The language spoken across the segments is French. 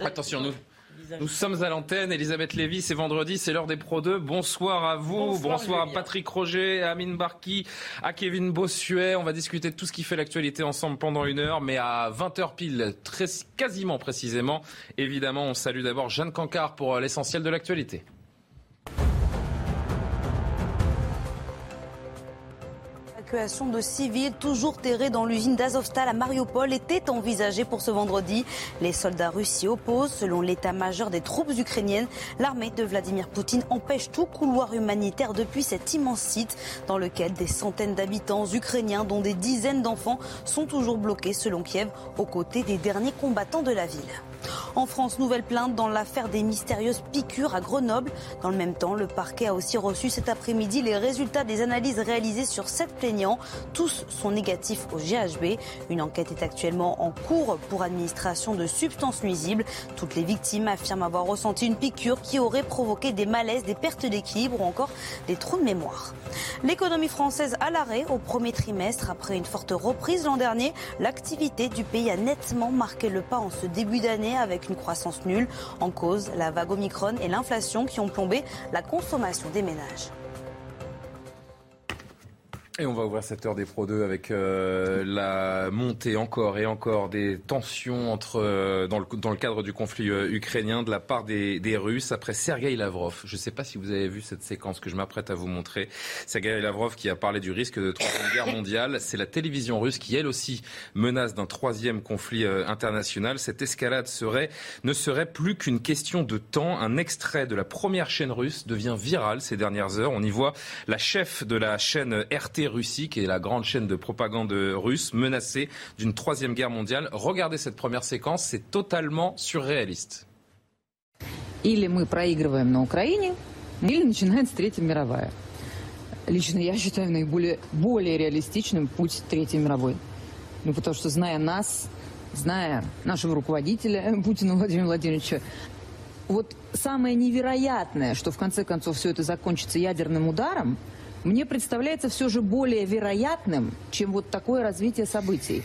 Attention, nous, nous sommes à l'antenne. Elisabeth Lévy, c'est vendredi, c'est l'heure des Pro 2. Bonsoir à vous, bonsoir, à Patrick Roger, à Amine Barki, à Kevin Bossuet. On va discuter de tout ce qui fait l'actualité ensemble pendant une heure, mais à 20h pile, très, quasiment précisément. Évidemment, on salue d'abord Jeanne Cancard pour euh, l'essentiel de l'actualité. L'évacuation de civils toujours terrés dans l'usine d'Azovstal à Mariupol était envisagée pour ce vendredi. Les soldats russes s'y opposent. Selon l'état-major des troupes ukrainiennes, l'armée de Vladimir Poutine empêche tout couloir humanitaire depuis cet immense site dans lequel des centaines d'habitants ukrainiens, dont des dizaines d'enfants, sont toujours bloqués selon Kiev, aux côtés des derniers combattants de la ville. En France, nouvelle plainte dans l'affaire des mystérieuses piqûres à Grenoble. Dans le même temps, le parquet a aussi reçu cet après-midi les résultats des analyses réalisées sur sept plaignants. Tous sont négatifs au GHB. Une enquête est actuellement en cours pour administration de substances nuisibles. Toutes les victimes affirment avoir ressenti une piqûre qui aurait provoqué des malaises, des pertes d'équilibre ou encore des trous de mémoire. L'économie française à l'arrêt au premier trimestre. Après une forte reprise l'an dernier, l'activité du pays a nettement marqué le pas en ce début d'année avec une croissance nulle. En cause, la vague Omicron et l'inflation qui ont plombé la consommation des ménages. Et on va ouvrir cette heure des Pro 2 avec euh, la montée encore et encore des tensions entre, euh, dans, le, dans le cadre du conflit euh, ukrainien de la part des, des Russes après Sergei Lavrov. Je ne sais pas si vous avez vu cette séquence que je m'apprête à vous montrer. Sergei Lavrov qui a parlé du risque de troisième guerre mondiale. C'est la télévision russe qui, elle aussi, menace d'un troisième conflit euh, international. Cette escalade serait, ne serait plus qu'une question de temps. Un extrait de la première chaîne russe devient viral ces dernières heures. On y voit la chef de la chaîne RT Russie, qui est la grande chaîne de propagande russe, menacée d'une troisième guerre mondiale. Regardez cette première séquence, c'est totalement surréaliste. Или мы проигрываем на Украине, или начинается Третья мировая. Лично я считаю наиболее более реалистичным путь Третьей мировой. Ну, потому что, зная нас, зная нашего руководителя Путина Владимира Владимировича, вот самое невероятное, что в конце концов все это закончится ядерным ударом, мне представляется все же более вероятным, чем вот такое развитие событий.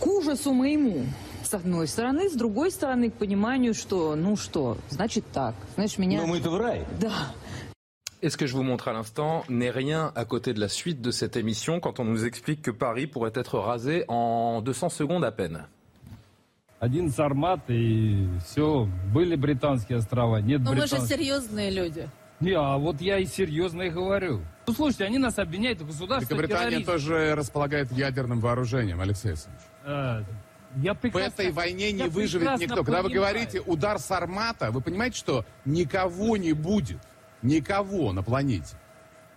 К ужасу моему, с одной стороны, с другой стороны, к пониманию, что, ну что, значит так, значит меня... Но мы-то в рай. Да. Et ce que je vous montre à l'instant n'est rien à côté de la suite de cette émission quand on nous explique que Paris pourrait être rasé en 200 secondes à peine. Один Сармат и все, были британские острова, нет Но мы же британских. серьезные люди. Не, а вот я и серьезно и говорю. Ну, слушайте, они нас обвиняют в государстве Великобритания тоже располагает ядерным вооружением, Алексей Александрович. Я В этой войне не выживет никто. Когда вы говорите удар Сармата, вы понимаете, что никого не будет. Никого на планете.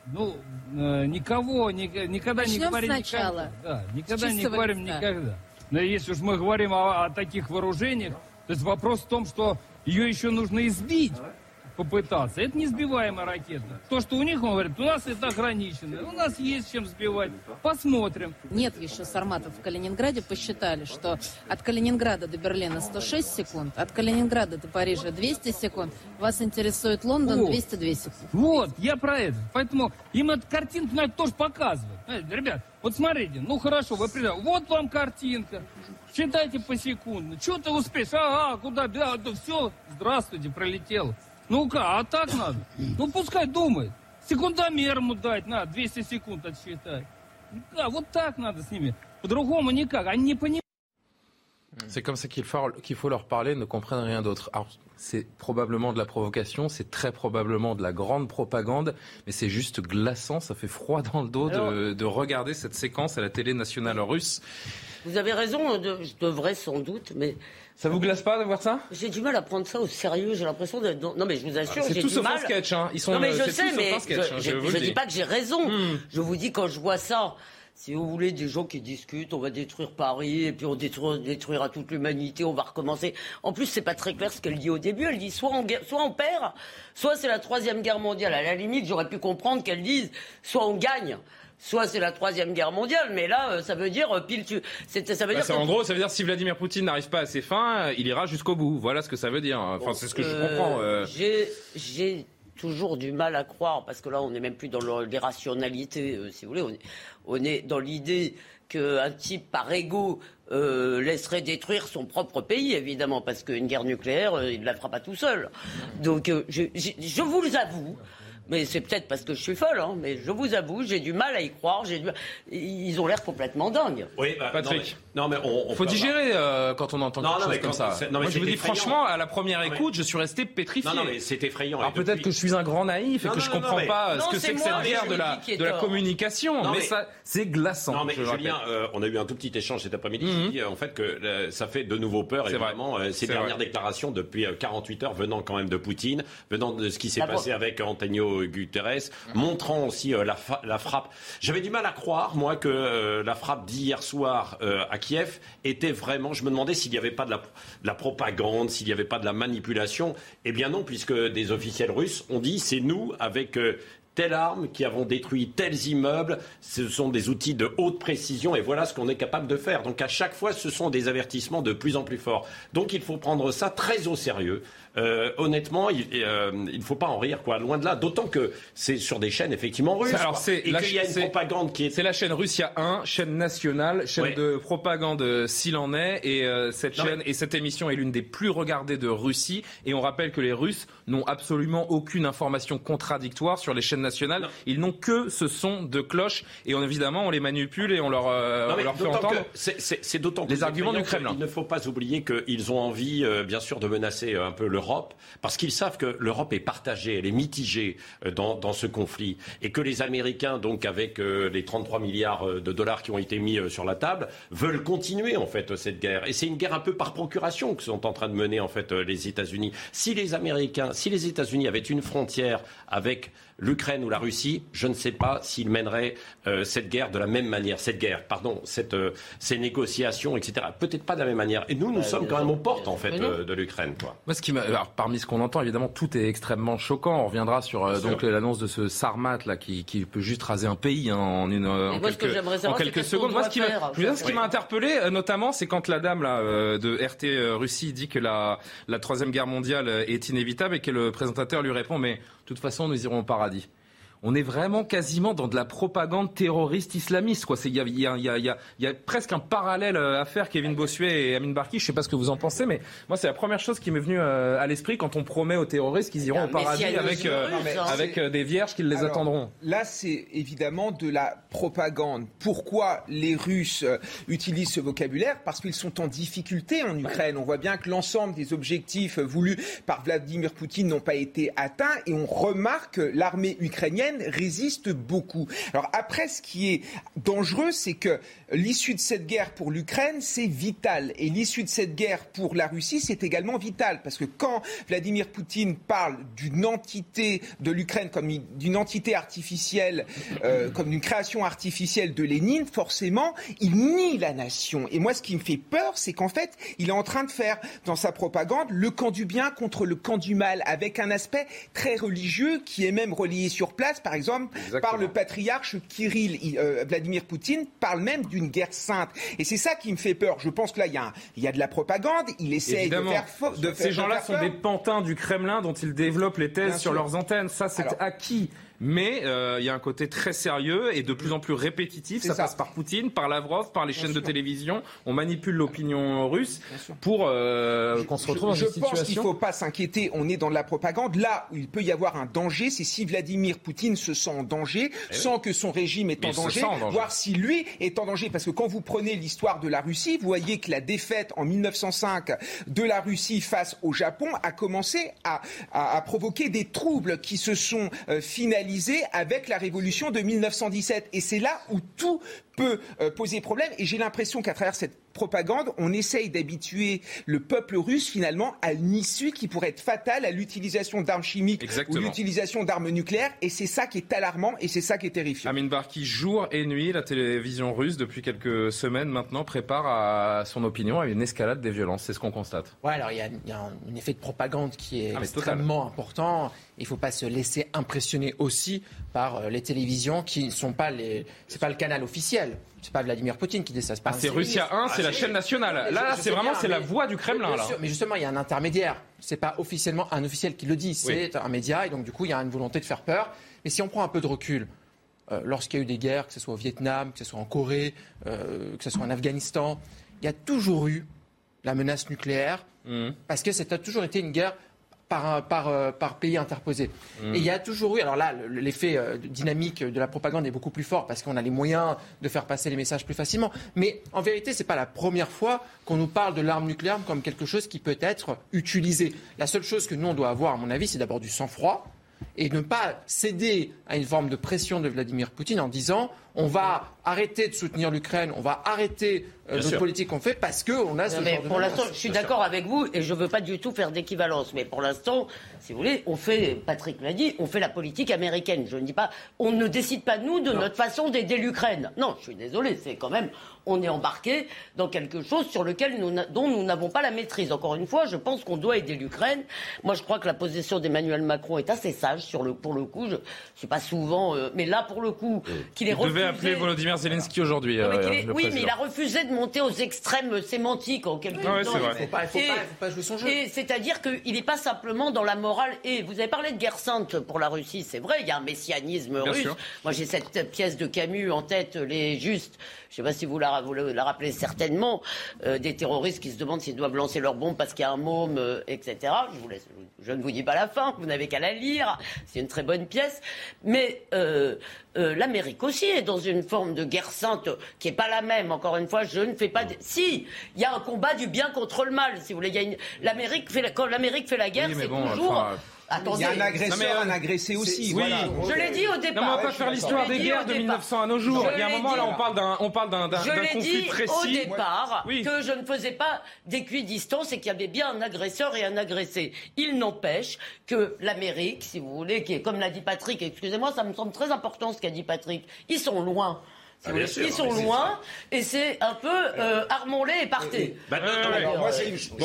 Ну, э, никого, ни- никогда не Начнем говорим сначала. никогда. Да, никогда С не говорим листа. никогда. Но если уж мы говорим о, о таких вооружениях, то есть вопрос в том, что ее еще нужно избить, попытаться. Это не сбиваемая ракета. То, что у них, он говорит, у нас это ограничено. У нас есть чем сбивать. Посмотрим. Нет еще сарматов в Калининграде. Посчитали, что от Калининграда до Берлина 106 секунд, от Калининграда до Парижа 200 секунд. Вас интересует Лондон О. 202 секунды. Вот, я про это. Поэтому им эту картинку надо тоже показывать. Знаете, Ребят, вот смотрите, ну хорошо, вы придете. Вот вам картинка. Считайте посекундно. Что ты успеешь? Ага, куда? Да, да, все, здравствуйте, пролетел. Ну-ка, а так надо? Ну пускай думает. Секундомер ему дать, на, 200 секунд отсчитать. Да, вот так надо с ними. По-другому никак. Они не понимают. C'est comme ça qu'il faut, qu'il faut leur parler, ne comprennent rien d'autre. Alors, c'est probablement de la provocation, c'est très probablement de la grande propagande, mais c'est juste glaçant, ça fait froid dans le dos de, de regarder cette séquence à la télé nationale russe. Vous avez raison, de- je devrais sans doute, mais ça vous glace pas de voir ça? J'ai du mal à prendre ça au sérieux. J'ai l'impression d'être. dans- Non, mais je vous assure, Ah, C'est j'ai tout du sauf mal. un sketch, hein. Ils sont, non, mais euh, je c'est sais, mais sketch, je, hein, je le dis pas que j'ai raison. Hmm. Je vous dis quand je vois ça. si vous voulez, des gens qui discutent, on va détruire Paris, et puis on détruira, détruira toute l'humanité, on va recommencer. En plus, c'est pas très clair ce qu'elle dit au début. Elle dit soit on, soit on perd, soit c'est la troisième guerre mondiale. À la limite, j'aurais pu comprendre qu'elle dise soit on gagne. Soit c'est la troisième guerre mondiale, mais là, euh, ça veut dire euh, pile tu. c'est- Ça veut Bah, dire en gros, ça veut dire que si Vladimir Poutine n'arrive pas à ses fins, euh, il ira jusqu'au bout. Voilà ce que ça veut dire. Enfin, c'est ce que je comprends. euh. J'ai, toujours du mal à croire, parce que là, on n'est même plus dans le- l'irrationalité, euh, si vous voulez. On est, on est dans l'idée qu'un type, par ego, euh, laisserait détruire son propre pays, évidemment, parce qu'une guerre nucléaire, euh, il ne la fera pas tout seul. Donc, euh, je, je- je vous le avoue. Mais c'est peut-être parce que je suis folle, hein, mais je vous avoue, j'ai du mal à y croire. J'ai du... Ils ont l'air complètement dingues. Oui, bah, Patrick. Non, mais, non, mais on, on Faut digérer euh, quand on entend Non, quelque non, chose comme ça. non, mais Moi, je vous dis effrayant. franchement, à la première écoute, je suis resté pétrifié. Non, non, mais c'est effrayant. Alors Et depuis- peut-être que je suis un grand naïf et Non, que non, je non, comprends mais- pas Non, ce que c'est que cette guerre je de la, de la communication. Non, mais, mais- ça, c'est glaçant. Non mais je Julien, euh, on a eu un tout petit échange cet après-midi. Mhm. qui dit, euh, en fait que ça fait de nouveau peur C'est évidemment euh, ces dernières déclarations depuis euh, 48 heures venant quand même de Poutine, venant de ce qui s'est passé avec Antonio Guterres, montrant aussi euh, la, la frappe. J'avais du mal à croire moi que euh, la frappe d'hier soir euh, à Kiev était vraiment. Je me demandais s'il n'y avait pas de la, de la propagande, s'il n'y avait pas de la manipulation. Eh bien non, puisque des officiels russes ont dit c'est nous avec telle arme qui avons détruit tels immeubles. Ce sont des outils de haute précision et voilà ce qu'on est capable de faire. Donc à chaque fois, ce sont des avertissements de plus en plus forts. Donc il faut prendre ça très au sérieux. Euh, honnêtement, il euh, ne faut pas en rire, quoi. Loin de là. D'autant que c'est sur des chaînes effectivement russes. Alors, c'est et qu'il y a une propagande qui est C'est la chaîne Russia 1, chaîne nationale, chaîne Ouais. de propagande euh, s'il en est. Et euh, cette Non, chaîne et cette émission est l'une des plus regardées de Russie. Et on rappelle que les Russes n'ont absolument aucune information contradictoire sur les chaînes Non. Ils n'ont que ce son de cloche. Et on, évidemment, on les manipule et on leur, euh, Non, on mais leur fait entendre. c'est- d'autant les arguments du Kremlin. qu'il ne faut pas oublier qu'ils ont envie, euh, bien sûr, de menacer euh, un peu l'Europe, parce qu'ils savent que l'Europe est partagée, elle est mitigée dans, dans ce conflit, et que les Américains, donc avec les 33 milliards de dollars qui ont été mis sur la table, veulent continuer en fait cette guerre. Et c'est une guerre un peu par procuration que sont en train de mener en fait les États-Unis. Si les Américains, si les États-Unis avaient une frontière avec l'Ukraine ou la Russie, je ne sais pas s'ils mèneraient euh, cette guerre de la même manière, cette guerre, pardon, cette, euh, ces négociations, etc. Peut-être pas de la même manière. Et nous, nous Bah, sommes quand même aux portes, en fait, euh, de l'Ukraine, quoi. Moi, ce qui m'a, alors, parmi ce qu'on entend, évidemment, tout est extrêmement choquant. On reviendra sur euh, donc l'annonce de ce Sarmat là qui, qui peut juste raser un pays hein, en une en moi, ce que quelques, en secondes. Moi, ce qui m'a, oui. interpellé, euh, notamment, c'est quand la dame là euh, de RT euh, Russie dit que la la troisième guerre mondiale est inévitable et que le présentateur lui répond mais toute façon nous irons au paradis. On est vraiment quasiment dans de la propagande terroriste islamiste. quoi. C'est- Il y y, y, y a- il y a presque un parallèle euh, à faire, Kevin Bossuet et Amin Barki. Je sais pas ce que vous en pensez, mais moi, c'est la première chose qui m'est venue euh, à l'esprit quand on promet aux terroristes qu'ils iront Ah, au paradis avec, euh, avec euh, des vierges qui les Alors, attendront. Là, c'est évidemment de la propagande. Pourquoi les Russes utilisent ce vocabulaire? Parce qu'ils sont en difficulté en Ukraine. On voit bien que l'ensemble des objectifs voulus par Vladimir Poutine n'ont pas été atteints et on remarque que l'armée ukrainienne résiste beaucoup. Alors après, ce qui est dangereux, c'est que l'issue de cette guerre pour l'Ukraine, c'est vital. Et l'issue de cette guerre pour la Russie, c'est également vital. Parce que quand Vladimir Poutine parle d'une entité de l'Ukraine comme une- d'une entité artificielle, euh, comme d'une création artificielle de Lénine, forcément, il nie la nation. Et moi, ce qui me fait peur, c'est qu'en fait, il est en train de faire dans sa propagande le camp du bien contre le camp du mal, avec un aspect très religieux qui est même relié sur place, par exemple, par le patriarche Kirill. Il- euh, Vladimir Poutine parle même d'une guerre sainte. Et c'est ça qui me fait peur. Je pense que là, il y a, un- il y a de la propagande. Il essaye de Évidemment. faire fo- de faire- Ces gens-là sont peur. des pantins du Kremlin dont ils développent les thèses Bien sur sûr. leurs antennes. Ça, c'est acquis. Mais euh, il y a un côté très sérieux et de plus en plus répétitif. C'est Ça, ça. passe par Poutine, par Lavrov, par les chaînes de sûr. télévision. On manipule l'opinion russe Bien pour euh, qu'on se retrouve dans je une pense qu'il ne faut pas s'inquiéter. On est dans de la propagande. Là où il peut y avoir un danger, c'est si Vladimir Poutine se sent en danger, sans que son régime est en danger, en danger. voire si lui est en danger. Parce que quand vous prenez l'histoire de la Russie, vous voyez que la défaite en 1905 de la Russie face au Japon a commencé à, à- à provoquer des troubles qui se sont euh, finalisés avec la révolution de 1917. Et c'est là où tout peut euh, poser problème. Et j'ai l'impression qu'à travers cette propagande, on essaye d'habituer le peuple russe finalement à une issue qui pourrait être fatale à l'utilisation d'armes chimiques ou l'utilisation d'armes nucléaires. Et c'est ça qui est alarmant et c'est ça qui est terrifiant. Amin Barki, jour et nuit, la télévision russe, depuis quelques semaines maintenant, prépare à son opinion à une escalade des violences. C'est ce qu'on constate. Ouais, alors il y, a, un, effet de propagande qui est ah, extrêmement important. Il ne faut pas se laisser impressionner aussi par euh, les télévisions qui ne sont pas les. C'est pas le canal officiel. C'est pas Vladimir Poutine qui dit ça. Ah, c'est Russia 1, c'est la chaîne nationale. Là, c'est vraiment c'est la voix du Kremlin. Là. mais justement, il y a un intermédiaire. C'est pas officiellement un officiel qui le dit. C'est un média, et donc du coup, il y a une volonté de faire peur. Mais si on prend un peu de recul, euh, lorsqu'il y a eu des guerres, que ce soit au Vietnam, que ce soit en Corée, euh, que ce soit en Afghanistan, il y a toujours eu la menace nucléaire, mmh. parce que ça a toujours été une guerre par, par, euh, par pays interposé. Mmh. Et il y a toujours eu, alors là, l'effet euh, dynamique de la propagande est beaucoup plus fort parce qu'on a les moyens de faire passer les messages plus facilement. Mais en vérité, ce n'est pas la première fois qu'on nous parle de l'arme nucléaire comme quelque chose qui peut être utilisé. La seule chose que nous, on doit avoir, à mon avis, c'est d'abord du sang-froid et ne pas céder à une forme de pression de Vladimir Poutine en disant on va arrêter de soutenir l'Ukraine, on va arrêter euh, notre politique qu'on fait parce qu'on a ce mais genre Pour l'instant, je suis d'accord avec vous et je ne veux pas du tout faire d'équivalence. Mais pour l'instant, si vous voulez, on fait, Patrick l'a dit, on fait la politique américaine. Je ne dis pas, on ne décide pas nous de notre façon d'aider l'Ukraine. Non, je suis désolé, c'est quand même, on est embarqué dans quelque chose sur lequel nous, dont nous n'avons pas la maîtrise. Encore une fois, je pense qu'on doit aider l'Ukraine. Moi, je crois que la position d'Emmanuel Macron est assez sage sur le, pour le coup. Je ne suis pas souvent, euh, mais là, pour le coup, qu'il est refusé. Appeler Volodymyr Zelensky aujourd'hui. Euh, oui, mais il a refusé de monter aux extrêmes sémantiques en quelque sorte. Ah ouais, pas, faut pas, faut pas jouer son jeu. c'est-à-dire qu'il n'est pas simplement dans la morale. Et vous avez parlé de guerre sainte pour la Russie, c'est vrai, il y a un messianisme russe. Moi, j'ai cette pièce de Camus en tête, les justes. Je ne sais pas si vous la, vous la rappelez certainement, euh, des terroristes qui se demandent s'ils doivent lancer leur bombe parce qu'il y a un môme, euh, etc. Je, vous laisse, je ne vous dis pas la fin, vous n'avez qu'à la lire. C'est une très bonne pièce. Mais euh, l'Amérique aussi est dans une forme de guerre sainte qui n'est pas la même. Encore une fois, je ne fais pas. Si, il y a un combat du bien contre le mal, si vous voulez. L'Amérique fait quand l'Amérique fait la guerre, c'est toujours. Il y a un agresseur, un agressé aussi. Oui, je l'ai dit au départ. Non, on va pas faire l'histoire des guerres de 1900 à nos jours. Il y a un moment là, on parle d'un, on parle d'un, conflit précis. Je l'ai dit au départ que je ne faisais pas d'équidistance et qu'il y avait bien un agresseur et un agressé. Il n'empêche que l'Amérique, si vous voulez, qui est comme l'a dit Patrick, excusez-moi, ça me semble très important ce qu'a dit Patrick. Ils sont loin. Ah, ils sont loin et c'est un peu euh, et partez. Bah,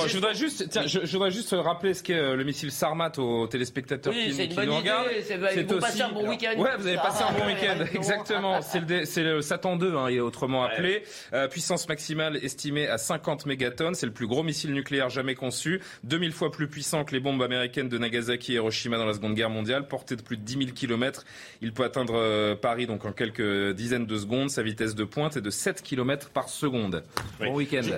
je voudrais juste, tiens, je, voudrais juste rappeler ce qu'est euh, le missile Sarmat aux téléspectateurs oui, qui, qui nous regardent. C'est vous un bon week-end. Ouais, vous avez passé un bon week-end. Exactement. C'est le, c'est le Satan 2, hein, il est autrement appelé. Euh, puissance maximale estimée à 50 mégatonnes. C'est le plus gros missile nucléaire jamais conçu. 2000 fois plus puissant que les bombes américaines de Nagasaki et Hiroshima dans la Seconde Guerre mondiale. Porté de plus de 10 000 kilomètres. Il peut atteindre Paris donc en quelques dizaines de secondes. Sa vitesse de pointe est de 7 km par seconde. Bon week-end.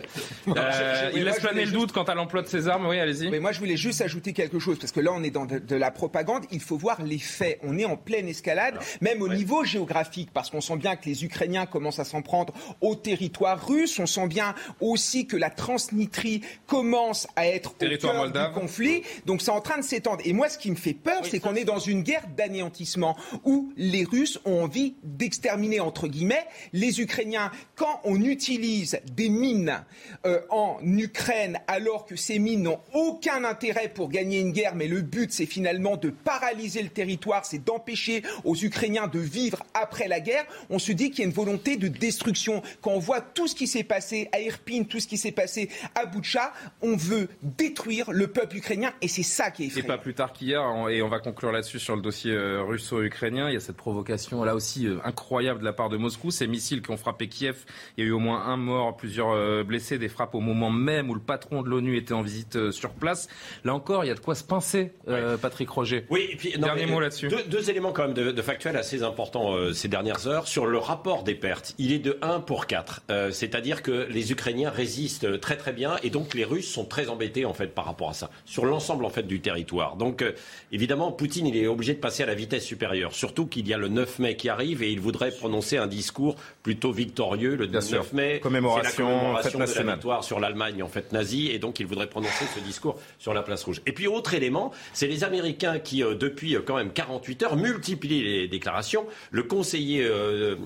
Euh, il laisse planer le doute quant à l'emploi de ces armes. Oui, allez-y. Mais moi, je voulais juste ajouter quelque chose, parce que là, on est dans de, la propagande. Il faut voir les faits. On est en pleine escalade, même au niveau géographique, parce qu'on sent bien que les Ukrainiens commencent à s'en prendre au territoire russe. On sent bien aussi que la Transnistrie commence à être au cœur du conflit. Donc, c'est en train de s'étendre. Et moi, ce qui me fait peur, c'est qu'on est dans une guerre d'anéantissement où les Russes ont envie d'exterminer, entre guillemets, les Ukrainiens, quand on utilise des mines euh, en Ukraine, alors que ces mines n'ont aucun intérêt pour gagner une guerre, mais le but c'est finalement de paralyser le territoire, c'est d'empêcher aux Ukrainiens de vivre après la guerre, on se dit qu'il y a une volonté de destruction. Quand on voit tout ce qui s'est passé à Irpin, tout ce qui s'est passé à Boutcha, on veut détruire le peuple ukrainien et c'est ça qui est effrayant. Et pas plus tard qu'hier, et on va conclure là-dessus sur le dossier euh, russo-ukrainien, il y a cette provocation là aussi euh, incroyable de la part de Moscou, ces missiles qui ont frappé Kiev. Il y a eu au moins un mort, plusieurs euh, blessés, des frappes au moment même où le patron de l'ONU était en visite euh, sur place. Là encore, il y a de quoi se pincer, euh, Patrick Roger. Oui, et puis, dernier mot là-dessus. Deux, éléments quand même de, de factuels assez importants ces dernières heures. Sur le rapport des pertes, il est de 1 pour 4. C'est-à-dire que les Ukrainiens résistent très très bien et donc les Russes sont très embêtés en fait par rapport à ça, sur l'ensemble en fait du territoire. Donc évidemment, Poutine il est obligé de passer à la vitesse supérieure, surtout qu'il y a le 9 mai qui arrive et il voudrait prononcer un discours discours plutôt victorieux le 19 mai. Commémoration, la commémoration de la victoire sur l'Allemagne en fait nazie et donc il voudrait prononcer ce discours sur la place rouge. Et puis autre élément, c'est les Américains qui euh, depuis euh, quand même 48 heures multiplient les déclarations. Le conseiller euh,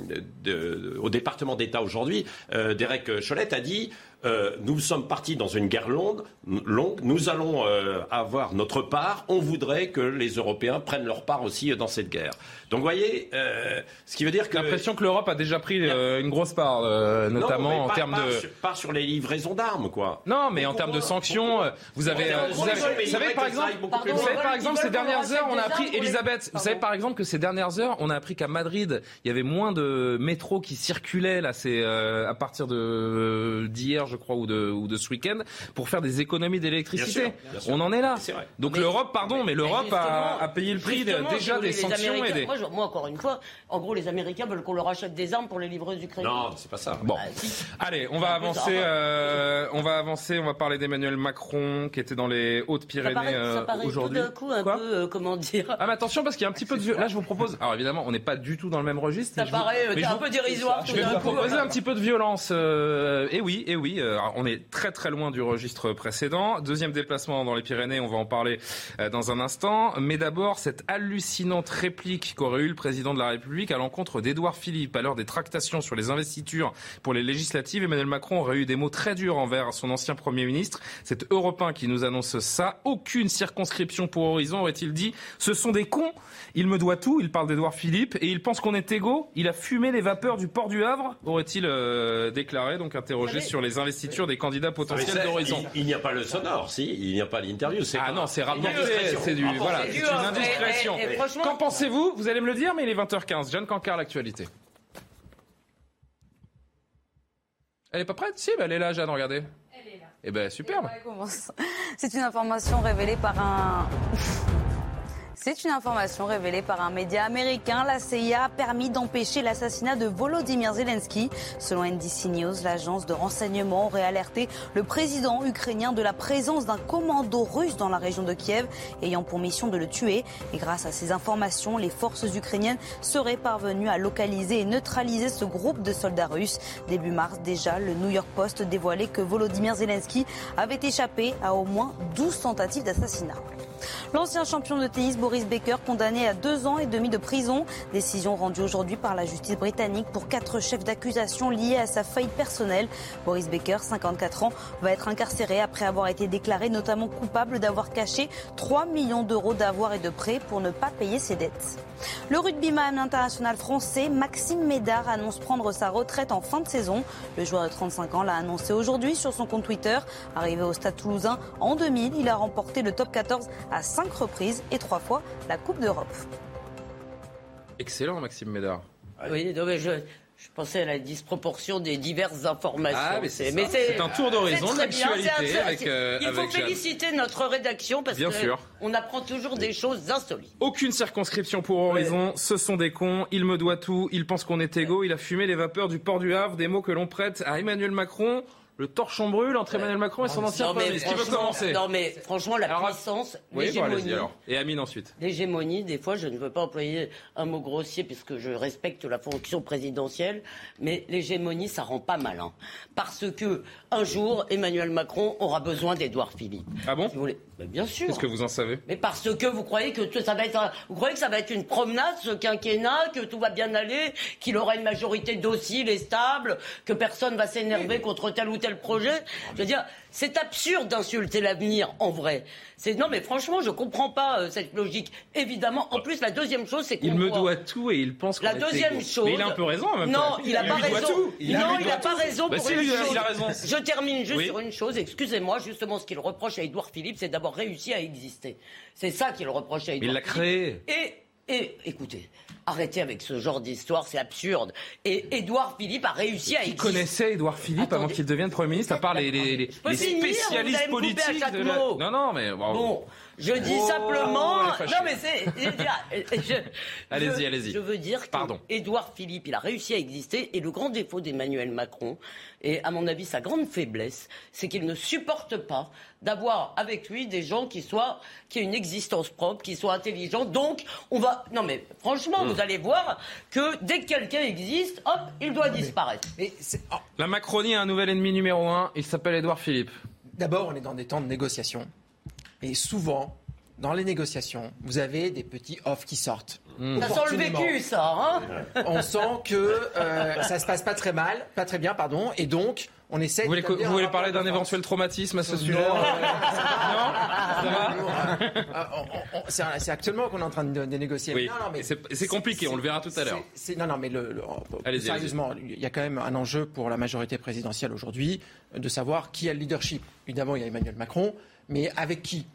de- au département d'État aujourd'hui, Derek Cholette, a dit euh, nous sommes partis dans une guerre longue, longue. Nous allons euh, avoir notre part. On voudrait que les Européens prennent leur part aussi dans cette guerre. Donc, vous voyez, euh, ce qui veut dire que J'ai l'impression que l'Europe a déjà pris euh, une grosse part, euh, notamment en termes de. sur- pas sur les livraisons d'armes, quoi. Non, mais en termes de sanctions, euh, vous avez, euh, vous avez- vous savez par exemple, vous savez par exemple ces dernières heures, on a appris, Elisabeth, vous savez par exemple que ces dernières heures, on a appris qu'à Madrid, il y avait moins de métro qui circulait là, c'est euh, à partir de d'hier, je crois, ou de ou de ce week-end, pour faire des économies d'électricité. On en est là. C'est vrai. Donc l'Europe, pardon, mais l'Europe a, a payé le prix déjà des sanctions et des. Moi, encore une fois, en gros, les Américains veulent qu'on leur achète des armes pour les livreuses ukrainiennes. Non, c'est pas ça. Bon, Ah, si. allez, on va avancer. euh, on va avancer. On va parler d'Emmanuel Macron qui était dans les Hautes-Pyrénées paraît, ça euh, paraît tout aujourd'hui. d'un coup un Quoi peu, euh, comment dire, Ah mais attention parce qu'il y a un petit peu de là je vous propose alors évidemment on n'est pas du tout dans le même registre ça je vous- paraît euh, un vous- peu dérisoire je tout vais vous proposer un petit peu de violence. Euh, et oui, et oui, euh, alors, on est très très loin du registre précédent. Deuxième déplacement dans les Pyrénées, on va en parler euh, dans un instant. Mais d'abord, cette hallucinante réplique qu'aurait eu le président de la République à l'encontre d'Édouard Philippe à l'heure des tractations sur les investitures pour les législatives. Emmanuel Macron aurait eu des mots très durs envers son ancien Premier ministre. C'est Européen qui nous annonce ça. Aucune circonscription pour Horizon, aurait-il dit. Ce sont des cons. Il me doit tout. Il parle d'Édouard Philippe et il pense qu'on est égaux. Il a fumé les vapeurs du port du Havre, aurait-il euh, déclaré, donc interrogé sur les investitures des candidats potentiels d'Horizon. Il, il n'y a pas le sonore, si. Il n'y a pas l'interview. c'est Ah pas- non, c'est rapporté, c'est du, Rapporté. voilà, une indiscrétion. Qu'en pensez-vous? Vous allez me le dire, mais il est 20h15. Jeanne Cancard, l'actualité. Elle est pas prête? Si, bah, elle est là, Jeanne, regardez. Elle est là. Eh ben, superbe. C'est une information révélée par un. C'est une information révélée par un média américain. La CIA a permis d'empêcher l'assassinat de Volodymyr Zelensky. Selon NBC News, l'agence de renseignement aurait alerté le président ukrainien de la présence d'un commando russe dans la région de Kiev, ayant pour mission de le tuer. Et grâce à ces informations, les forces ukrainiennes seraient parvenues à localiser et neutraliser ce groupe de soldats russes. Début mars déjà, le New York Post dévoilait que Volodymyr Zelensky avait échappé à au moins 12 tentatives d'assassinat. L'ancien champion de tennis Boris Becker condamné à deux ans et demi de prison. Décision rendue aujourd'hui par la justice britannique pour quatre chefs d'accusation liés à sa faillite personnelle. Boris Becker, 54 ans, va être incarcéré après avoir été déclaré notamment coupable d'avoir caché 3 millions d'euros d'avoirs et de prêts pour ne pas payer ses dettes. Le rugbyman international français Maxime Médard annonce prendre sa retraite en fin de saison. Le joueur de 35 ans l'a annoncé aujourd'hui sur son compte Twitter. Arrivé au Stade toulousain en 2000, il a remporté le top 14 à 5 reprises et 3 fois la Coupe d'Europe. Excellent, Maxime Médard. Oui, non, mais je, je pensais à la disproportion des diverses informations. Ah, mais c'est un tour d'horizon de l'actualité avec, euh, Il faut avec Jeanne. féliciter notre rédaction parce Bien que sûr. on apprend toujours des choses insolites. Aucune circonscription pour Horizon, ce sont des cons, il me doit tout, il pense qu'on est égaux, il a fumé les vapeurs du port du Havre, des mots que l'on prête à Emmanuel Macron. Le torchon brûle entre Emmanuel Macron et son ancien Non Premier ministre. Qui veut franchement, commencer non mais franchement la Alors, puissance, Oui, bon, allez-y l'hégémonie, alors. Et Amine ensuite. L'hégémonie, des fois, je ne veux pas employer un mot grossier puisque je respecte la fonction présidentielle, mais l'hégémonie, ça rend pas malin. Parce que un jour, Emmanuel Macron aura besoin d'Édouard Philippe. Ah bon Si vous voulez. Mais bien sûr. Qu'est-ce que vous en savez? Mais parce que vous croyez que ça va être, un- vous croyez que ça va être une promenade, ce quinquennat, que tout va bien aller, qu'il aura une majorité docile et stable, que personne va s'énerver contre tel ou tel projet. Je veux dire, c'est absurde d'insulter l'avenir, en vrai. C'est non, mais franchement, je comprends pas euh, cette logique. Évidemment, en plus, la deuxième chose, c'est qu'on Il me voit- doit tout et il pense La deuxième chose. Mais il a un peu raison en même. Non, il n'a pas raison. Il non, il n'a pas raison pour une a- chose. a. Je termine juste Oui. sur une chose. Excusez-moi, justement, ce qu'il reproche à Édouard Philippe, c'est d'avoir réussi à exister. C'est ça qu'il reproche à Édouard il l'a créé. Et, et, écoutez, arrêtez avec ce genre d'histoire, c'est absurde. Et Édouard Philippe a réussi à Qui connaissait Édouard Philippe avant qu'il devienne Premier ministre, à part les, les, les, spécialistes politiques de la... Non, non, mais... bon, Bon, Je dis Oh, simplement. Non, mais c'est. je- Allez-y, allez-y. Je veux dire Pardon. qu'Édouard Philippe, il a réussi à exister. Et le grand défaut d'Emmanuel Macron, et à mon avis sa grande faiblesse, c'est qu'il ne supporte pas d'avoir avec lui des gens qui soient qui aient une existence propre, qui soient intelligents. Donc, on va. Non, mais franchement, vous allez voir que dès que quelqu'un existe, hop, il doit disparaître. Mais oh, La Macronie a un nouvel ennemi numéro un. Il s'appelle Édouard Philippe. D'abord, on est dans des temps de négociation. Et souvent, dans les négociations, vous avez des petits offs qui sortent. Ça sent le vécu, ça, hein On sent que euh, ça se passe pas très mal, pas très bien, pardon, et donc on essaie. Vous voulez, vous voulez parler d'un éventuel traumatisme à ce sujet Non, Non Ça va on- C'est actuellement qu'on est en train de, de négocier. Oui. Non, non, mais Et c'est- compliqué, on le verra tout à l'heure. Non, non, mais le, le- Allez-y, sérieusement, il y a quand même un enjeu pour la majorité présidentielle aujourd'hui de savoir qui a le leadership. Évidemment, il y a Emmanuel Macron, mais avec qui?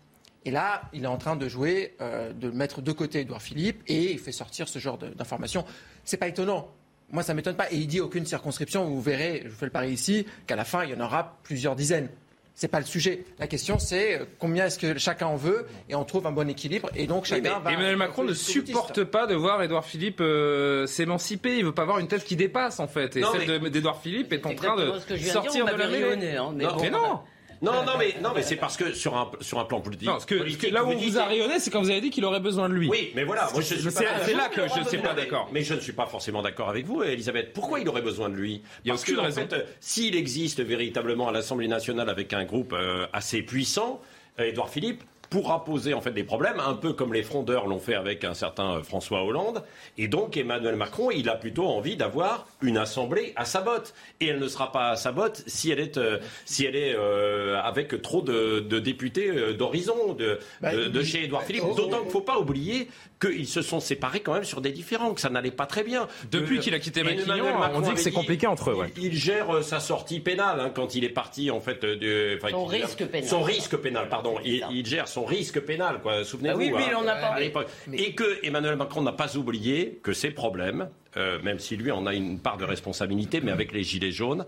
Et là, il est en train de jouer, euh, de mettre de côté Édouard Philippe et il fait sortir ce genre d'informations. C'est pas étonnant. Moi, ça m'étonne pas. Et il dit aucune circonscription. Vous verrez, je vous fais le pari ici, qu'à la fin, il y en aura plusieurs dizaines. C'est pas le sujet. La question, c'est euh, combien est-ce que chacun en veut et on trouve un bon équilibre. Et donc, Oui, chacun va. Emmanuel Macron ne supporte pas de voir Édouard Philippe euh, s'émanciper. Il veut pas avoir une tête qui dépasse en fait. Et Non, celle mais- d'Édouard Philippe est en train de dire, sortir de la mêlée. hein, mais Non, bon. Mais non. Non, non, mais, non, mais c'est parce que sur un, sur un plan politique. Non, que, là où on vous a rayonné, c'est quand vous avez dit qu'il aurait besoin de lui. Oui, mais voilà, moi je suis C'est- là que je suis pas d'accord. Mais je ne suis pas forcément d'accord avec vous, Elisabeth. Pourquoi il aurait besoin de lui? Parce que, en fait, euh, s'il existe véritablement à l'Assemblée nationale avec un groupe euh, assez puissant, euh, Édouard Philippe pourra poser en fait des problèmes, un peu comme les frondeurs l'ont fait avec un certain euh, François Hollande. Et donc Emmanuel Macron, il a plutôt envie d'avoir une assemblée à sa botte. Et elle ne sera pas à sa botte si elle est, euh, si elle est euh, avec trop de, de députés euh, d'horizon de, Bah, de, de il- chez Édouard Philippe. oh, D'autant oh, qu'il ne faut pas oublier qu'ils se sont séparés quand même sur des différends, que ça n'allait pas très bien. Depuis qu'il a quitté Matignon, on dit que c'est compliqué entre eux, ouais. Il, il gère euh, sa sortie pénale hein, quand il est parti en fait de enfin, Son risque pénal. Son risque pénal, pardon. Il, il gère son risque pénal, quoi. Souvenez-vous. Ah oui, en a à parlé. l'époque. Et que Emmanuel Macron n'a pas oublié que ses problèmes, euh, même si lui en a une part de responsabilité, mais avec les gilets jaunes,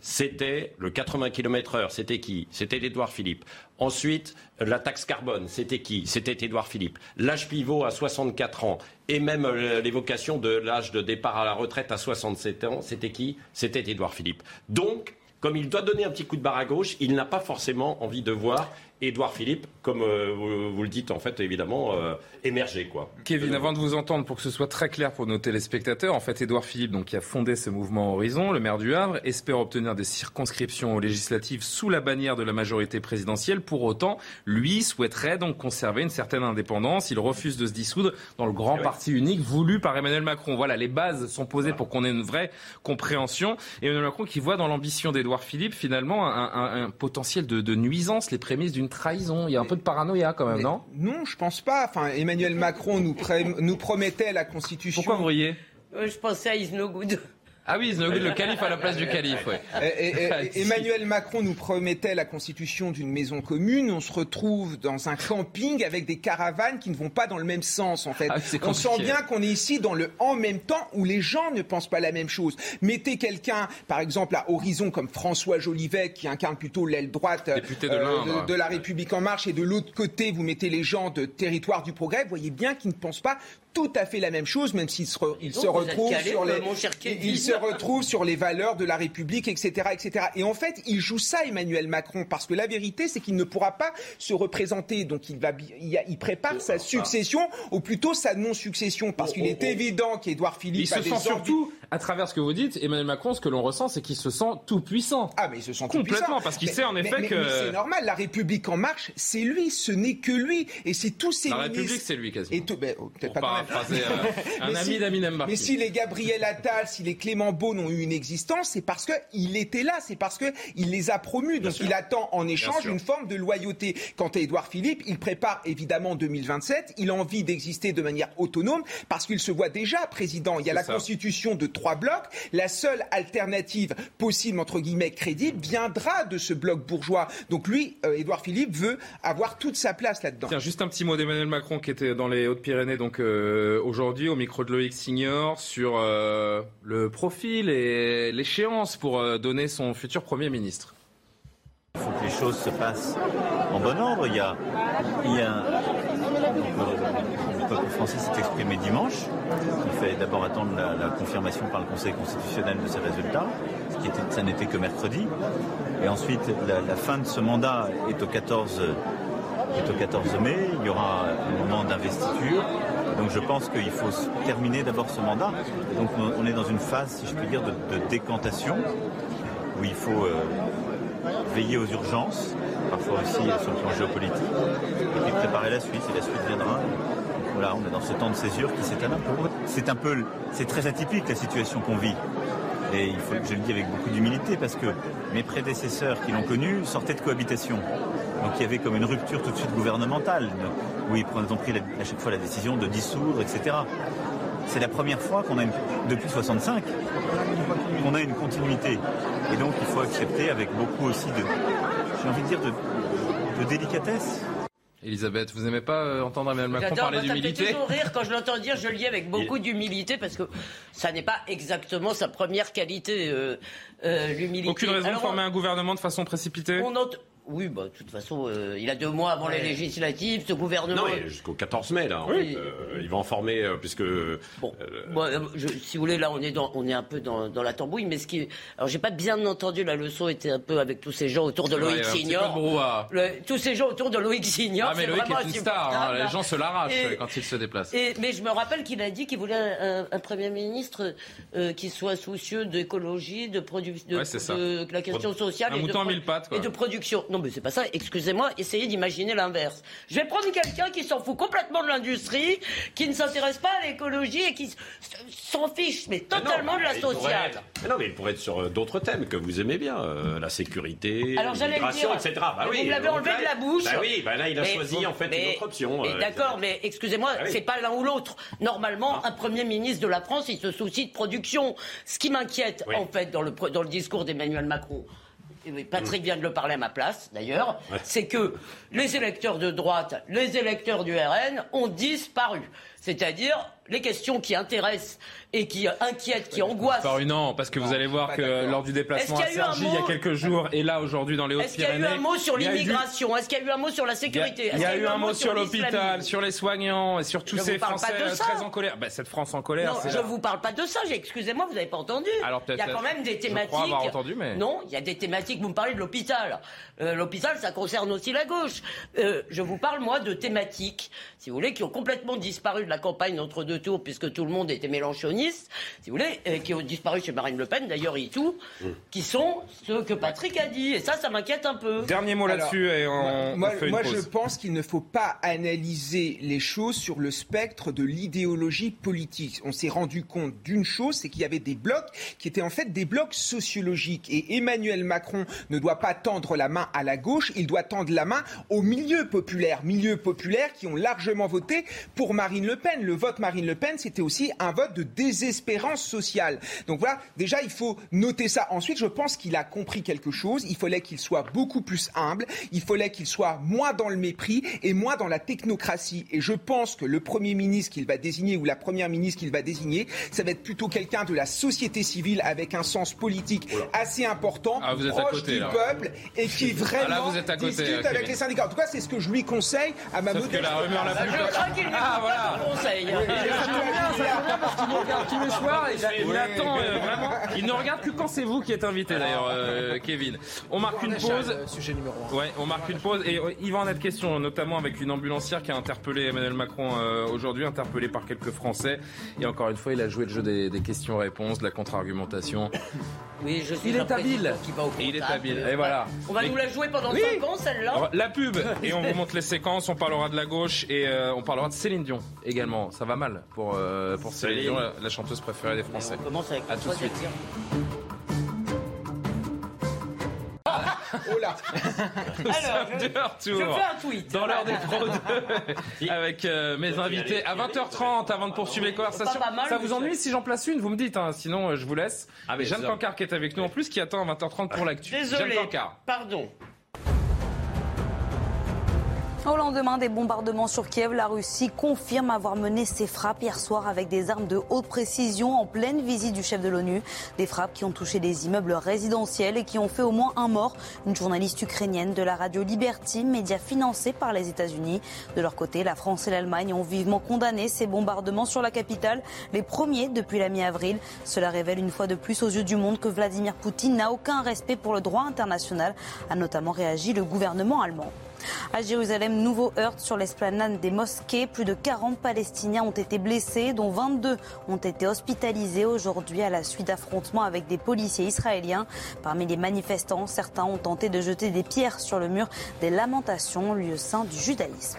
c'était le 80 km/h. C'était qui? C'était Édouard Philippe. Ensuite, la taxe carbone, c'était qui? C'était Édouard Philippe. L'âge pivot à 64 ans et même euh, l'évocation de l'âge de départ à la retraite à 67 ans, c'était qui? C'était Édouard Philippe. Donc, comme il doit donner un petit coup de barre à gauche, il n'a pas forcément envie de voir Édouard Philippe, comme euh, vous, vous le dites en fait évidemment, euh, émerger quoi. Kevin, avant de vous entendre, pour que ce soit très clair pour nos téléspectateurs, en fait, Édouard Philippe, donc, qui a fondé ce mouvement Horizon, le maire du Havre, espère obtenir des circonscriptions législatives sous la bannière de la majorité présidentielle. Pour autant, lui souhaiterait donc conserver une certaine indépendance. Il refuse de se dissoudre dans le grand Eh ouais. parti unique voulu par Emmanuel Macron. Voilà, les bases sont posées pour qu'on ait une vraie compréhension. Et Emmanuel Macron qui voit dans l'ambition d'Édouard Philippe finalement un, un- un potentiel de, de nuisance, les prémices d'une trahison. Il y a un peu de paranoïa quand même, Mais non? Non, je pense pas. Enfin, Emmanuel Macron nous, promettait la Constitution. Pourquoi vous riez? Euh, Je pensais à Is No Good. Ah oui, le, calife à la place du calife, ouais. Et- et- et- Allez-y. Emmanuel Macron nous promettait la constitution d'une maison commune. On se retrouve dans un camping avec des caravanes qui ne vont pas dans le même sens, en fait. Ah, on sent bien qu'on est ici dans le en même temps où les gens ne pensent pas la même chose. Mettez quelqu'un, par exemple, à Horizon comme François Jolivet, qui incarne plutôt l'aile droite euh, de de, de la République en marche, et de l'autre côté, vous mettez les gens de Territoire du Progrès. Vous voyez bien qu'ils ne pensent pas tout à fait la même chose, même s'ils se, re- donc, se calé, sur euh, les, ils se retrouvent sur les valeurs de la République, etc., etc. Et en fait, il joue ça, Emmanuel Macron, parce que la vérité, c'est qu'il ne pourra pas se représenter. Donc, il va, il, il prépare sa succession, ou plutôt sa non-succession, parce qu'il est évident qu'Édouard Il Philippe se a des sent surtout, à travers ce que vous dites, Emmanuel Macron, ce que l'on ressent, c'est qu'il se sent tout puissant. Ah, mais ils se sentent Complètement, tout-puissants. parce qu'il sait en mais- effet mais- que- mais c'est normal, la République en marche, c'est lui, ce n'est que lui. Et c'est tous ces La ministres- République, c'est lui quasiment. Et tout, ben, oh, peut-être pas. Paraphraser euh, un Mais ami si- d'Aminem Barki. Mais si les Gabriel Attal, si les Clément Beaune ont eu une existence, c'est parce qu'il était là, c'est parce qu'il les a promus. Donc il attend en échange une forme de loyauté. Quant à Édouard Philippe, il prépare évidemment 2027. Il a envie d'exister de manière autonome parce qu'il se voit déjà président. Il y a la ça. constitution de trois blocs. La seule alternative possible, entre guillemets, crédible, viendra de ce bloc bourgeois. Donc lui, euh, Édouard Philippe, veut avoir toute sa place là-dedans. Tiens, juste un petit mot d'Emmanuel Macron qui était dans les Hautes-Pyrénées donc euh, aujourd'hui au micro de Loïc Signor sur euh, le profil et l'échéance pour euh, donner son futur Premier ministre. Il faut que les choses se passent en bon ordre. Il y a, il y a le peuple français s'est exprimé dimanche. Il fait d'abord attendre la, confirmation par le Conseil constitutionnel de ses résultats, ce qui était, ça n'était que mercredi. Et ensuite, la, fin de ce mandat est au 14 est au 14 mai. Il y aura un moment d'investiture. Donc je pense qu'il faut terminer d'abord ce mandat. Donc on- est dans une phase, si je puis dire, de, décantation où il faut euh, veiller aux urgences, parfois aussi sur le plan géopolitique, et puis préparer la suite. Et la suite viendra. Voilà, on est dans ce temps de césure qui s'étale un peu. C'est un peu, c'est très atypique la situation qu'on vit. Et il faut je le dis avec beaucoup d'humilité parce que mes prédécesseurs qui l'ont connu sortaient de cohabitation. Donc il y avait comme une rupture tout de suite gouvernementale, où ils ont pris à chaque fois la décision de dissoudre, etc. C'est la première fois qu'on a, une- depuis 65, qu'on a une continuité. Et donc il faut accepter avec beaucoup aussi de, j'ai envie de dire, de, de délicatesse. Elisabeth, vous n'aimez pas euh, entendre Emmanuel Macron J'adore, parler d'humilité toujours rire quand je l'entends dire, je le lis avec beaucoup d'humilité parce que ça n'est pas exactement sa première qualité, euh, euh, l'humilité. Aucune raison Alors, de former un gouvernement de façon précipitée? On Oui, bah, de toute façon, euh, il a deux mois avant les législatives, ce gouvernement. Non, mais jusqu'au 14 mai, là. en Oui. fait, euh, il va en former, euh, puisque. Bon, je- si vous voulez, là, on est, dans, on est un peu dans, dans la tambouille, mais ce qui. Alors, j'ai pas bien entendu, la leçon était un peu avec tous ces gens autour de Loïc Signor. Le- tous ces gens autour de Loïc Signor. Ah mais Loïc est une star, hein, les gens se l'arrachent quand il se déplace. Et, mais je me rappelle qu'il a dit qu'il voulait un, un Premier ministre qui soit soucieux d'écologie, de, production, de, Ouais, la question sociale Un et, de mouton à pro- mille pattes, quoi. et de production. Non, mais c'est pas ça. Excusez-moi, essayez d'imaginer l'inverse. Je vais prendre quelqu'un qui s'en fout complètement de l'industrie, qui ne s'intéresse pas à l'écologie et qui s'en fiche, mais totalement de la sociale. être- Mais non, mais il pourrait être sur euh, d'autres thèmes que vous aimez bien, euh, la sécurité, l'immigration, etc. Bah oui, vous l'avez donc enlevé de la bouche. Bah oui, bah là, il a Mais choisi en fait mais- une autre option. euh, D'accord, mais excusez-moi, Ah oui. c'est pas l'un ou l'autre. Normalement, un Premier ministre de la France, il se soucie de production. Ce qui m'inquiète, Oui. en fait, dans le, dans le discours d'Emmanuel Macron, Patrick vient de le parler à ma place, d'ailleurs, Ouais. c'est que les électeurs de droite, les électeurs du RN ont disparu. C'est-à-dire les questions qui intéressent et qui inquiètent, qui angoissent. Par une an, parce que vous allez voir que lors du déplacement à Cergy il y a quelques jours et là aujourd'hui dans les Est-ce qu'il y a eu Hautes-Pyrénées, un mot sur l'immigration? Est-ce qu'il y a eu un mot sur la sécurité? Est-ce il y a eu un mot sur l'hôpital, sur les soignants et sur tous ces Français euh, très en colère. Bah, cette France en colère, Non, je la- vous parle pas de ça. j'ai- Excusez-moi, vous n'avez pas entendu. Alors, Il y a quand même des je crois thématiques. avoir entendu, mais- Non, il y a des thématiques. Vous me parlez de l'hôpital. Euh, l'hôpital, ça concerne aussi la gauche. Euh, je vous parle moi de thématiques, si vous voulez, qui ont complètement disparu de la campagne d'entre deux tours, puisque tout le monde était mélanchoniste, si vous voulez, et qui ont disparu chez Marine Le Pen, d'ailleurs et tout, qui sont ceux que Patrick a dit. Et ça, ça m'inquiète un peu. Dernier mot là-dessus et on, Moi, on fait une moi, pause. je pense qu'il ne faut pas analyser les choses sur le spectre de l'idéologie politique. On s'est rendu compte d'une chose, c'est qu'il y avait des blocs qui étaient en fait des blocs sociologiques. Et Emmanuel Macron ne doit pas tendre la main à la gauche, il doit tendre la main aux milieux populaires. Milieux populaires qui ont largement voté pour Marine Le Pen. Le vote Marine Le Pen, c'était aussi un vote de désespérance sociale. Donc voilà, déjà, il faut noter ça. Ensuite, je pense qu'il a compris quelque chose. Il fallait qu'il soit beaucoup plus humble. Il fallait qu'il soit moins dans le mépris et moins dans la technocratie. Et je pense que le Premier ministre qu'il va désigner ou la Première ministre qu'il va désigner, ça va être plutôt quelqu'un de la société civile avec un sens politique assez important, Ah, vous êtes à proche côté, du là. peuple et qui vraiment Ah, là, vous êtes à côté, discute euh, avec les syndicats. En tout cas, c'est ce que je lui conseille à ma Sauf que la rumeur la plus Je crains qu'il n'écoute Ah, voilà. conseil. Il nous regarde tous les soirs et il, il attend euh, vraiment. Il ne regarde que quand c'est vous qui êtes invité d'ailleurs, euh, Kevin. On marque une pause. le Sujet numéro 1. Ouais, on marque une pause et euh, il va en être question, notamment avec une ambulancière qui a interpellé Emmanuel Macron euh, aujourd'hui, interpellé par quelques Français. Et encore une fois, il a joué le jeu des, des questions-réponses, de la contre-argumentation. Oui, je suis Il est président habile. qui va au Il est contact. habile. Et voilà. On va Mais- nous la jouer pendant Oui. 5 ans, celle-là. La pub et on vous montre les séquences. On parlera de la gauche et euh, on parlera de Céline Dion également. Ça va mal pour euh, pour Céline Céline. Dion, la, la chanteuse préférée des Français. On commence avec À tout de suite. Oh là Nous Alors, sommes je- de retour. Je fais un tweet. Dans l'heure des pros avec euh, mes invités à 20h30 avant de poursuivre les conversations. Mal, Ça vous ennuie si j'en place une? Vous me dites, hein, sinon euh, je vous laisse. Ah, mais Jeanne Cancard qui est avec nous en plus, qui attend à 20h30 pour l'actu. Désolé. Jeanne Cancard. Pardon. Au lendemain des bombardements sur Kiev, la Russie confirme avoir mené ses frappes hier soir avec des armes de haute précision en pleine visite du chef de l'ONU. Des frappes qui ont touché des immeubles résidentiels et qui ont fait au moins un mort. Une journaliste ukrainienne de la radio Liberty, média financé par les États-Unis. De leur côté, la France et l'Allemagne ont vivement condamné ces bombardements sur la capitale, les premiers depuis la mi-avril. Cela révèle une fois de plus aux yeux du monde que Vladimir Poutine n'a aucun respect pour le droit international, a notamment réagi le gouvernement allemand. À Jérusalem, nouveau heurt sur l'esplanade des mosquées. Plus de 40 Palestiniens ont été blessés, dont 22 ont été hospitalisés aujourd'hui à la suite d'affrontements avec des policiers israéliens. Parmi les manifestants, certains ont tenté de jeter des pierres sur le mur des lamentations, lieu saint du judaïsme.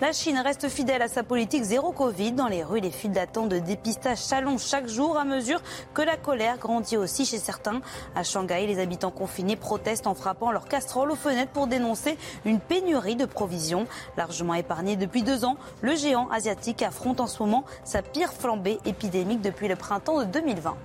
La Chine reste fidèle à sa politique zéro Covid. Dans les rues, les files d'attente de dépistage s'allongent chaque jour à mesure que la colère grandit aussi chez certains. À Shanghai, les habitants confinés protestent en frappant leurs casseroles aux fenêtres pour dénoncer une pénurie de provisions. Largement épargné depuis deux ans, le géant asiatique affronte en ce moment sa pire flambée épidémique depuis le printemps de 2020.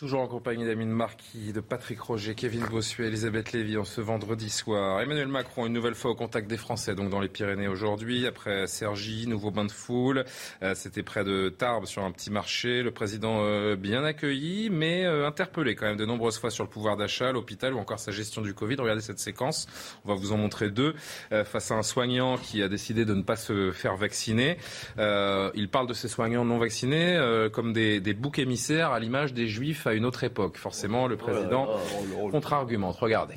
Toujours en compagnie d'Amine Marquis, de Patrick Roger, Kevin Bossuet, Elisabeth Lévy en ce vendredi soir. Emmanuel Macron, une nouvelle fois au contact des Français, donc dans les Pyrénées aujourd'hui. Après Sergi, nouveau bain de foule. Euh, C'était près de Tarbes sur un petit marché. Le président euh, bien accueilli, mais euh, interpellé quand même de nombreuses fois sur le pouvoir d'achat, l'hôpital ou encore sa gestion du Covid. Regardez cette séquence. On va vous en montrer deux. Face à un soignant qui a décidé de ne pas se faire vacciner. Il parle de ces soignants non vaccinés comme des boucs émissaires à l'image des juifs à une autre époque. Forcément, le président contre-argumente. Regardez.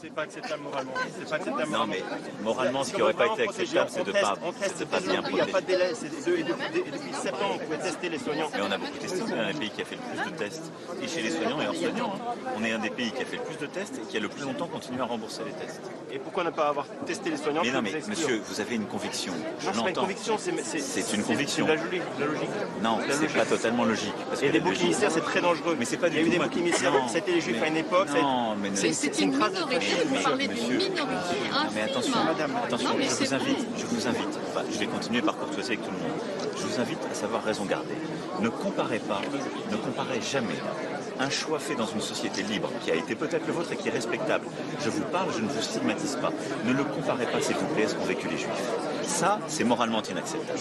C'est pas acceptable moralement. C'est pas acceptable Non, mais moralement, ce qui n'aurait pas été acceptable, c'est de pas, On teste, pas bien il n'y a pas de délai. C'est et depuis, et depuis 7 ans, on pouvait tester les soignants. Mais on a beaucoup testé. On est un des pays qui a fait le plus de tests. Et chez les soignants et hors soignants, hein. on est un des pays qui a fait le plus de tests et qui a le plus longtemps continué à rembourser les tests. Et pourquoi ne pas avoir testé les soignants? Mais non, mais les monsieur, vous avez une conviction. Je l'entends. c'est une conviction. C'est la logique. de la logique. Non, c'est pas totalement logique. Parce Et que des la boucs émissaires, c'est très dangereux. Mais c'est pas Il du y a eu tout des boucs émissaires, c'était les juifs à une époque. C'est- une trace de Vous parlez d'une minorité Mais attention, Madame, attention non, mais je vous invite, je vous invite, enfin, je vais continuer par courtoisie avec tout le monde. Je vous invite à savoir raison garder. Ne comparez pas, ne comparez jamais un choix fait dans une société libre, qui a été peut-être le vôtre et qui est respectable. Je vous parle, je ne vous stigmatise pas. Ne le comparez pas, s'il vous plaît, à ce qu'ont vécu les Juifs. Ça, c'est moralement inacceptable.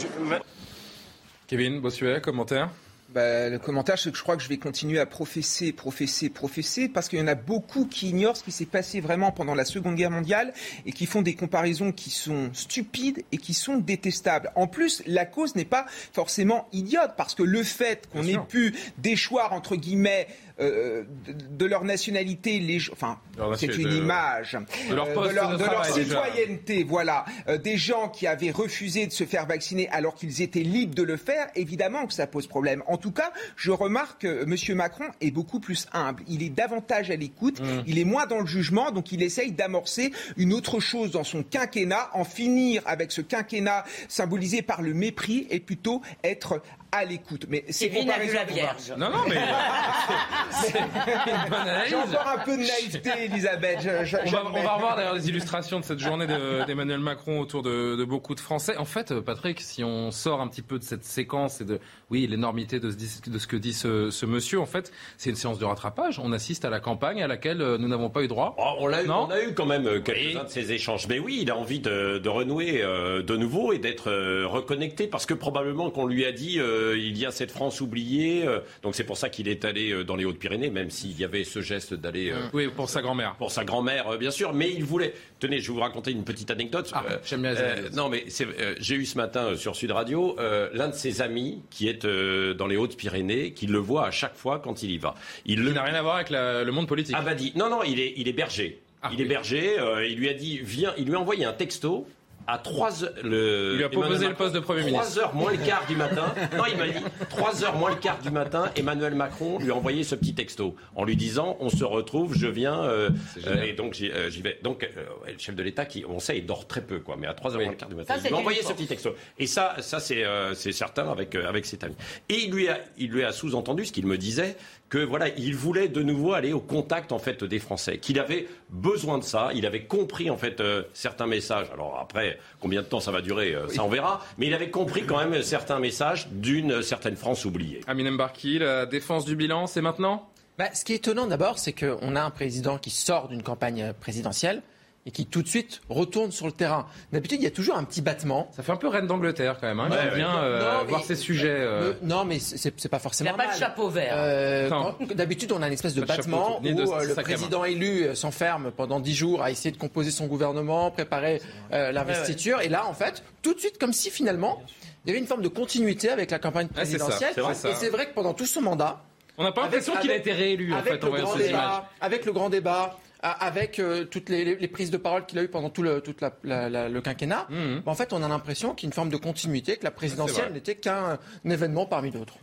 Kevin Bossuet, commentaire Bah, le commentaire, c'est que je crois que je vais continuer à professer, professer, professer, parce qu'il y en a beaucoup qui ignorent ce qui s'est passé vraiment pendant la Seconde Guerre mondiale et qui font des comparaisons qui sont stupides et qui sont détestables. En plus, la cause n'est pas forcément idiote, parce que le fait qu'on ait pu déchoir, entre guillemets, euh, de, de leur nationalité, les, enfin, c'est une de- image, de leur euh, poste de leur, de de leur travail, déjà. citoyenneté, voilà, Euh, des gens qui avaient refusé de se faire vacciner alors qu'ils étaient libres de le faire, évidemment que ça pose problème. En tout cas, je remarque que M. Macron est beaucoup plus humble. Il est davantage à l'écoute, il est moins dans le jugement, donc il essaye d'amorcer une autre chose dans son quinquennat, en finir avec ce quinquennat symbolisé par le mépris et plutôt être à l'écoute. Mais ces Kevin a vu la Vierge. Non, non, mais c'est une bonne analyse. J'ai encore un peu de naïveté, Elisabeth. Je- je- On va, on va revoir d'ailleurs les illustrations de cette journée de- d'Emmanuel Macron autour de, de beaucoup de Français. En fait, euh, Patrick, si on sort un petit peu de cette séquence et de, oui, l'énormité de, ce dis- de ce que dit ce, ce monsieur, en fait, c'est une séance de rattrapage. On assiste à la campagne à laquelle euh, nous n'avons pas eu droit. Oh, on, l'a eu, on a eu quand même euh, quelques-uns de ces échanges. Mais oui, il a envie de, de renouer euh, de nouveau et d'être euh, reconnecté parce que probablement qu'on lui a dit euh, il y a cette France oubliée. euh, donc c'est pour ça qu'il est allé euh, dans les Hautes-Pyrénées, même s'il y avait ce geste d'aller. euh, Oui, pour sa grand-mère. Pour sa grand-mère, euh, bien sûr. Mais il voulait. Tenez, je vais vous raconter une petite anecdote. Ah, j'aime bien les euh. Non, mais euh, j'ai eu ce matin euh, sur Sud Radio euh, l'un de ses amis qui est euh, dans les Hautes-Pyrénées, qui le voit à chaque fois quand il y va. Il le n'a rien à voir avec la- le monde politique. Ah bah dit, non, non, il est, il est berger. Ah, il est berger. euh, il lui a dit, viens. Il lui a envoyé un texto. À 3 heures, le, Il lui a proposé Emmanuel le poste de Premier 3 ministre. heures moins le quart du matin. Non, il m'a dit 3 heures moins le quart du matin. Emmanuel Macron lui a envoyé ce petit texto en lui disant on se retrouve, je viens. euh, euh, et donc j'y euh, vais. Donc euh, le chef de l'État qui, on sait, il dort très peu quoi, mais à 3 heures moins le quart du matin, Ça, il lui a envoyé ce petit texto. Et ça, ça c'est euh, c'est certain avec euh, avec cet ami. Et il lui a il lui a sous-entendu ce qu'il me disait que voilà, il voulait de nouveau aller au contact en fait des Français, qu'il avait besoin de ça, il avait compris en fait euh, certains messages. Alors après, combien de temps ça va durer, euh, ça on verra, mais il avait compris quand même certains messages d'une certaine France oubliée. Aminem Barki, la défense du bilan, c'est maintenant? Bah, ce qui est étonnant d'abord, c'est qu'on a un président qui sort d'une campagne présidentielle et qui tout de suite retourne sur le terrain. D'habitude, il y a toujours un petit battement. Ça fait un peu reine d'Angleterre quand même. Hein, Ouais, vient euh, Non, mais- voir ces sujets. euh, Le- non, mais c'est pas Il forcément n'y a pas mal. de chapeau vert. Euh, D'habitude, on a une espèce de Pas de chapeau battement où euh, le président élu s'enferme pendant dix jours à essayer de composer son gouvernement, préparer euh, l'investiture. Et là, en fait, tout de suite, comme si finalement, il y avait une forme de continuité avec la campagne ça, présidentielle. ça. et c'est vrai que pendant tout son mandat, On n'a pas l'impression qu'il a été réélu en fait en le voyant grand ces débat, images. avec le grand débat, avec euh, toutes les, prises de parole qu'il a eues pendant tout le, toute la- la- la- le quinquennat, Mhm. en fait, on a l'impression qu'il y a une forme de continuité, que la présidentielle n'était qu'un un événement parmi d'autres.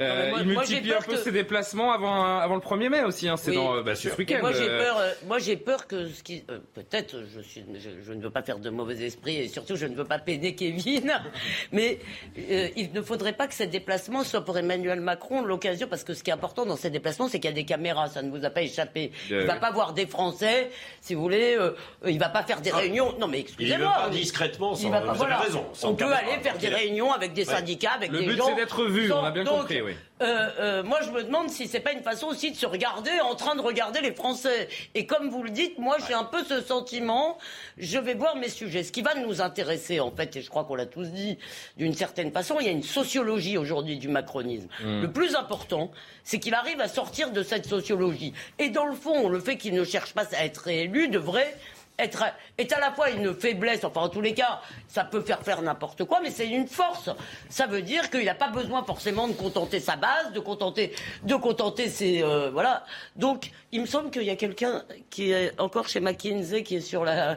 Euh, il multiplie un peu que- ses déplacements avant, avant le 1er mai aussi. Hein. C'est Oui, dans euh, bah, ce week-end. moi j'ai euh, peur, euh, moi j'ai peur que ce qui, euh, peut-être, je suis, je, je ne veux pas faire de mauvais esprit et surtout je ne veux pas peiner Kevin, mais euh, il ne faudrait pas que ces déplacements soient pour Emmanuel Macron l'occasion, parce que ce qui est important dans ces déplacements, c'est qu'il y a des caméras, ça ne vous a pas échappé. Il Euh, ne va pas voir des Français, si vous voulez, euh, il va pas faire des réunions. Non mais Il y va excusez-moi. pas discrètement, Il sans- va vous pas- avez voilà. raison, sans On peut caméra. aller faire des réunions avec des syndicats, avec Le des but, gens. c'est d'être vu, on a bien Donc, compris, oui. Euh, euh, moi, je me demande si c'est pas une façon aussi de se regarder en train de regarder les Français. Et comme vous le dites, moi, j'ai un peu ce sentiment. Je vais voir mes sujets. Ce qui va nous intéresser, en fait, et je crois qu'on l'a tous dit d'une certaine façon, il y a une sociologie aujourd'hui du macronisme. Mm. Le plus important, c'est qu'il arrive à sortir de cette sociologie. Et dans le fond, le fait qu'il ne cherche pas à être élu devrait être, est à la fois une faiblesse, enfin en tous les cas, ça peut faire faire n'importe quoi, mais c'est une force. Ça veut dire qu'il n'a pas besoin forcément de contenter sa base, de contenter, de contenter ses, euh, voilà. Donc, il me semble qu'il y a quelqu'un qui est encore chez McKinsey, qui est sur la,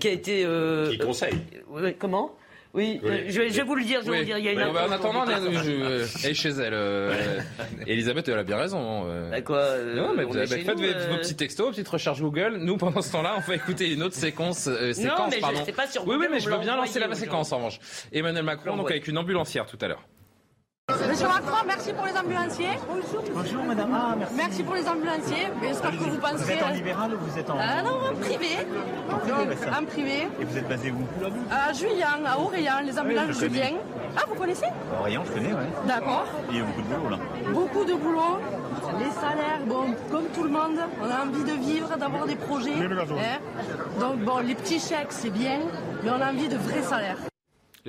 qui a été, euh, Qui conseille. euh, comment? Oui, Oui. euh, je, vais, je vais vous le dire, je vais Oui. vous le dire. Il y a une bah, en attendant, elle, je- est chez elle. euh, Elisabeth, elle a bien raison. euh. Bah, quoi, non, mais on vous est avez chez fait nous, vos, petits textos, vos petites recherches Google. Nous, pendant ce temps-là, on va écouter une autre séquence. séquence Non, mais je pardon. sais pas sur Oui, oui, mais je veux bien l'a lancer la séquence en revanche. Emmanuel Macron, donc avec une ambulancière tout à l'heure. Monsieur Macron, merci pour les ambulanciers. Bonjour. Bonjour madame. Ah, merci. Merci pour les ambulanciers. J'espère que vous Vous penserez. êtes en libéral ou vous êtes en... Ah non, en privé. privé, ça. En privé. Et vous êtes basé où? À Juillan, à Orléans, les ambulances Oui. Julien. Ah, vous connaissez? Orient, je connais, ouais. D'accord. Il y a beaucoup de boulot là. Beaucoup de boulot. Les salaires, bon, comme tout le monde, on a envie de vivre, d'avoir des projets. hein. Donc bon, les petits chèques, c'est bien, mais on a envie de vrais salaires.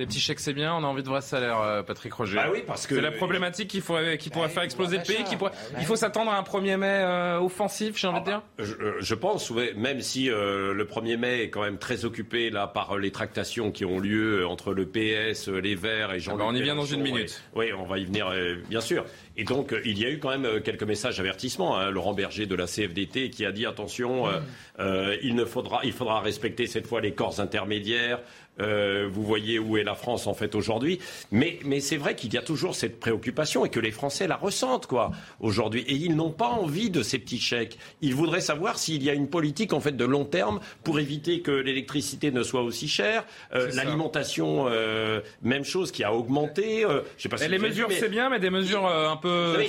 Les petits chèques, c'est bien. On a envie de vrai salaire, euh, Patrick Roger. Bah oui, parce que- c'est la problématique qui pourrait, qui pourrait faire exploser le pays. Qui pourrait... Bah Il faut s'attendre à un 1er mai euh, offensif, j'ai envie de dire. Je, euh, je pense, ouais, même si euh, le 1er mai est quand même très occupé là par euh, les tractations qui ont lieu entre le PS, les Verts et Jean-Luc Ah bah, on y vient dans une minute. Oui, on va y venir, euh, bien sûr. Et donc, euh, il y a eu quand même euh, quelques messages d'avertissement. hein. Laurent Berger de la CFDT qui a dit attention, euh, euh, il ne faudra, il faudra respecter cette fois les corps intermédiaires. Euh, vous voyez où est la France en fait aujourd'hui. Mais, mais c'est vrai qu'il y a toujours cette préoccupation et que les Français la ressentent quoi aujourd'hui. Et ils n'ont pas envie de ces petits chèques. Ils voudraient savoir s'il y a une politique en fait de long terme pour éviter que l'électricité ne soit aussi chère. L'alimentation, même chose qui a augmenté. Je sais pas si les mesures, c'est bien, mais des mesures un vous peu savez,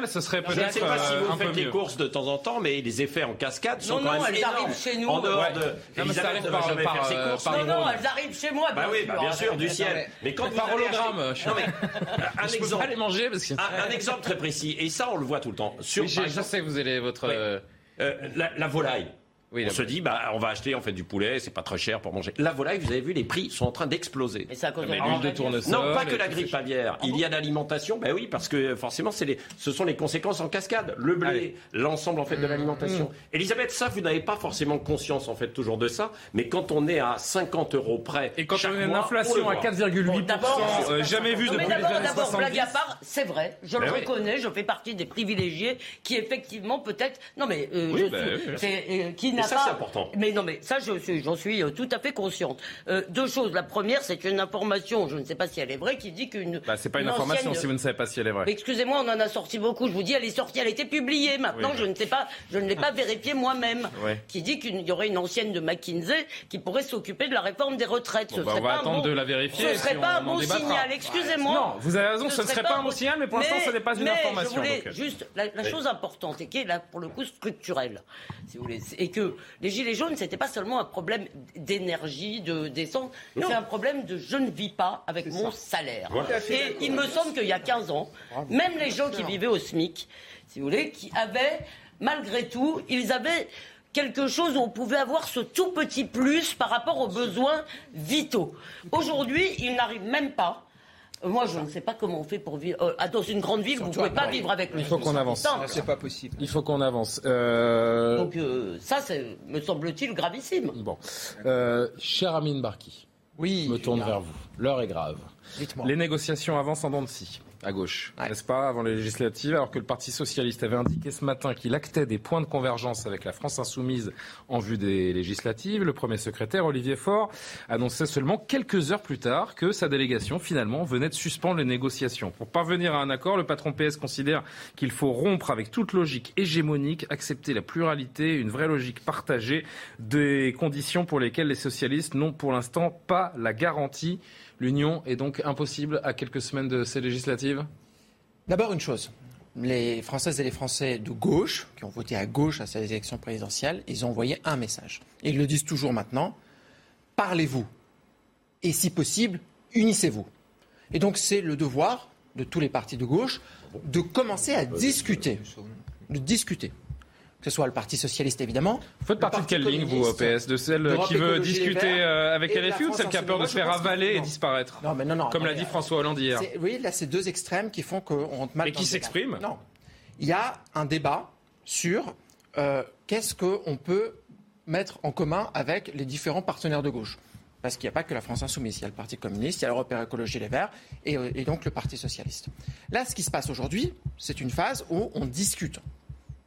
effets- ce serait Je ne peut-être sais pas si euh, vous faites les courses de temps en temps, mais les effets en cascade sont Non, quand non, même elles énormes. arrivent chez nous. En dehors Ouais. de. Non, mais ça arrive par- par, ses euh, courses. par Non, non, elles arrivent chez moi. Bah oui, bah bien sûr, du ciel. Mais quand vous Par hologramme, je- Non, mais un exemple. pas les manger parce que. Un, exemple très précis, et ça on le voit tout le temps. Je, sais que vous allez votre. Euh, euh, la volaille. Oui, on se dit, bah, on va acheter en fait du poulet, c'est pas très cher pour manger. La volaille, vous avez vu, les prix sont en train d'exploser. Et à cause de l'huile de grippe tournesol. Non, pas que la grippe aviaire. Il y a l'alimentation, ben oui, parce que forcément, c'est les, ce sont les conséquences en cascade. Le blé, l'ensemble en fait de l'alimentation. Elisabeth, ça, vous n'avez pas forcément conscience en fait toujours de ça, mais quand on est à 50 euros près, Et quand chaque on a une mois, inflation le à voit. 4,8%, Bon, d'abord, euh, jamais vu Non, depuis mais les d'abord, années d'abord, blague 70. à part, c'est vrai, je le Ben oui. reconnais, je fais partie des privilégiés qui effectivement peut-être, non mais euh, Oui, je ben suis- oui, oui. c'est, euh, qui n'a ça, pas, c'est important. mais non mais ça suis, j'en suis euh, tout à fait consciente. Euh, deux choses, la première c'est une information, je ne sais pas si elle est vraie, qui dit qu'une, Bah, c'est pas une une information ancienne- si vous ne savez pas si elle est vraie. Excusez-moi, on en a sorti beaucoup. Je vous dis, elle est sortie, elle a été publiée. Maintenant, Oui. je ne sais pas, je ne l'ai pas vérifié moi-même. Ouais. Qui dit qu'il y aurait une ancienne de McKinsey qui pourrait s'occuper de la réforme des retraites. Bon, ce bah, serait on va pas un attendre bon- de la vérifier, Ce serait pas un bon débattra. signal. Excusez-moi. Non, vous avez raison, ce ne serait pas un bon signal, mais pour l'instant, ce n'est pas une mais information, Je voulais donc, juste la, la chose importante et qui est là pour le coup structurelle, si vous voulez, et que les gilets jaunes, c'était pas seulement un problème d'énergie, de d'essence, c'est un problème de je ne vis pas avec mon salaire. Voilà. Et il me semble qu'il y a 15 ans, même les gens qui vivaient au SMIC, si vous voulez, qui avaient, malgré tout, ils avaient quelque chose où on pouvait avoir ce tout petit plus par rapport aux besoins vitaux. Aujourd'hui, ils n'arrivent même pas. Moi, je ne sais pas comment on fait pour vivre. euh, dans une grande ville, vous ne pouvez pas vivre avec le Il faut qu'on avance. c'est pas possible. Il faut qu'on avance. Euh, Donc euh, ça, c'est, me semble-t-il, gravissime. Bon. Euh, cher Amine Barki, oui, je me tourne vers vous. L'heure est grave. Dites-moi. Les négociations avancent en dents de scie, à gauche, n'est-ce pas, avant les législatives, alors que le Parti socialiste avait indiqué ce matin qu'il actait des points de convergence avec la France insoumise en vue des législatives. Le premier secrétaire, Olivier Faure, annonçait seulement quelques heures plus tard que sa délégation, finalement, venait de suspendre les négociations. Pour parvenir à un accord, le patron PS considère qu'il faut rompre avec toute logique hégémonique, accepter la pluralité, une vraie logique partagée, des conditions pour lesquelles les socialistes n'ont pour l'instant pas la garantie. L'union est donc impossible à quelques semaines de ces législatives D'abord une chose. Les Françaises et les Français de gauche, qui ont voté à gauche à ces élections présidentielles, ils ont envoyé un message. Et ils le disent toujours maintenant. Parlez-vous. Et si possible, unissez-vous. Et donc c'est le devoir de tous les partis de gauche de commencer à discuter. De discuter. Que ce soit le Parti Socialiste, évidemment. Vous faites partie de quelle ligne, vous, au PS De celle qui veut discuter euh, avec LFI ou de celle qui a peur de se faire avaler que et disparaître Non, mais non, non. Comme l'a dit François Hollande hier. Oui, là, c'est deux extrêmes qui font qu'on rentre mal Et dans qui s'expriment Non. Il y a un débat sur euh, qu'est-ce qu'on peut mettre en commun avec les différents partenaires de gauche. Parce qu'il n'y a pas que la France Insoumise. Il y a le Parti communiste, il y a l'Europe Écologie Les Verts et, euh, et donc le Parti Socialiste. Là, ce qui se passe aujourd'hui, c'est une phase où on discute.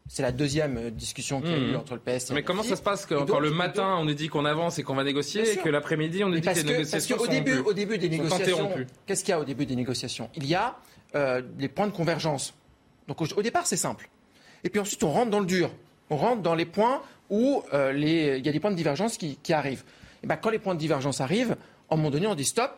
C'est la deuxième euh, discussion qu'il y a eu Mhm. entre le PS et Mais comment ça se passe que, Et quand donc- le matin on nous dit qu'on avance et qu'on va négocier et que l'après-midi on nous dit que les que, parce négociations qu'au début, au début des négociations, qu'est-ce qu'il y a au début des négociations? Il y a euh, les points de convergence. Donc au, au départ, c'est simple. Et puis ensuite, on rentre dans le dur. On rentre dans les points où euh, les- il y a des points de divergence qui, qui arrivent. Et ben, quand les points de divergence arrivent, à un moment donné, on dit stop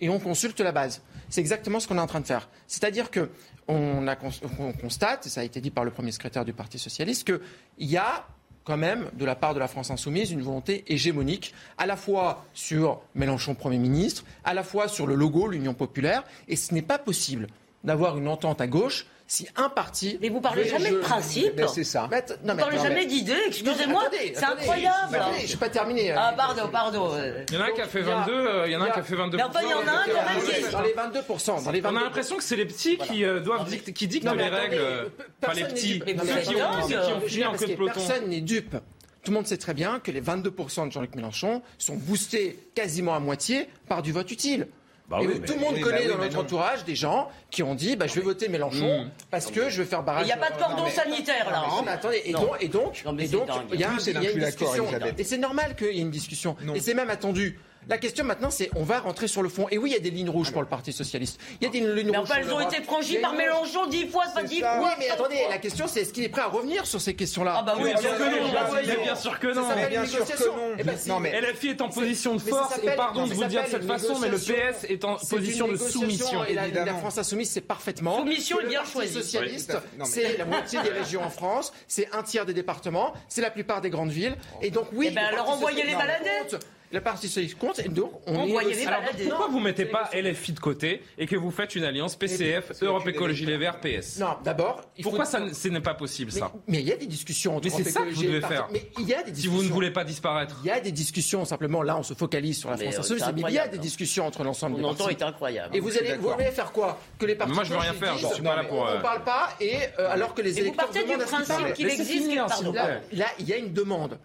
et on consulte la base. C'est exactement ce qu'on est en train de faire. C'est-à-dire que on, constate, et ça a été dit par le premier secrétaire du Parti socialiste, qu'il y a quand même, de la part de la France insoumise, une volonté hégémonique, à la fois sur Mélenchon Premier ministre, à la fois sur le logo, l'Union populaire, et ce n'est pas possible d'avoir une entente à gauche si un parti. Mais vous parlez jamais de principe. Mais c'est ça. Mais att- non, Vous mais parlez jamais mais- d'idées, Non, excusez-moi, c'est incroyable. je ne suis pas terminé. Ah, pardon, pardon. euh. Il y en a un qui a fait 22, euh, il y en a un qui a fait 22. Mais enfin, il y en a un quand même qui- Dans les 22%. Dans les On a 22%. l'impression que c'est les petits qui euh, doivent dicter, qui dictent Non, mais les règles. euh, Pas les personne petits, qui ont, de peloton. Personne n'est dupe. Tout le monde sait très bien que les 22% de Jean-Luc Mélenchon sont boostés quasiment à moitié par du vote utile. Bah Et oui, tout le monde connaît bah oui, dans notre entourage des gens qui ont dit bah, je vais voter Mélenchon Mm. parce que je vais faire barrage. Il n'y a pas de cordon sanitaire là. Non, hein. mais attendez, et Non. donc, et donc, il y a, une discussion. Et c'est normal qu'il y ait une discussion. Non. Et c'est même attendu. La question maintenant, c'est on va rentrer sur le fond. Et oui, il y a des lignes rouges pour le Parti socialiste. Il y a des lignes Mais rouges. enfin, sur elles ont été franchies par Mélenchon dix fois, pas dix Oui, fois. mais attendez, la question c'est est-ce qu'il est prêt à revenir sur ces questions-là? Ah bah oui, Bien sûr que non, Bah mais voyons. bien sûr que non. Ça s'appelle bien une sûr que négociation. non. Eh ben, mais- LFI est en position de Mais force, et pardon de vous dire de cette façon, mais le. PS est en position de soumission. Et la. France insoumise, c'est parfaitement. Soumission est le bien Parti choisie. socialiste, Oui, mais- c'est la moitié des régions en France, c'est un tiers des départements, c'est la plupart des grandes villes. Et donc, oui. Eh ben, alors envoyez les balader. Compte. Le Parti socialiste compte. Et donc, on Envoyez est les Alors, pourquoi vous mettez pas LFI de côté et que vous faites une alliance PCF, Europe Écologie Les Verts, PS Non, d'abord, il faut. Pourquoi ça, ce n'est pas possible ça mais il y a des discussions entre Mais c'est ça que vous devez faire. Mais il y a des Si discussions. vous ne voulez pas disparaître. Il y a des discussions, simplement là on se focalise sur la Mais, France euh, insoumise, c'est mais il y a des hein. discussions entre l'ensemble des partis. est incroyable. Et vous allez, vous d'accord. allez faire quoi Que les partis moi, je veux de rien faire, je suis pas là pour, On euh, ne parle pas, et euh, alors que les électeurs partez du demandent à ce qu'il existe, vous Là, il y a une demande,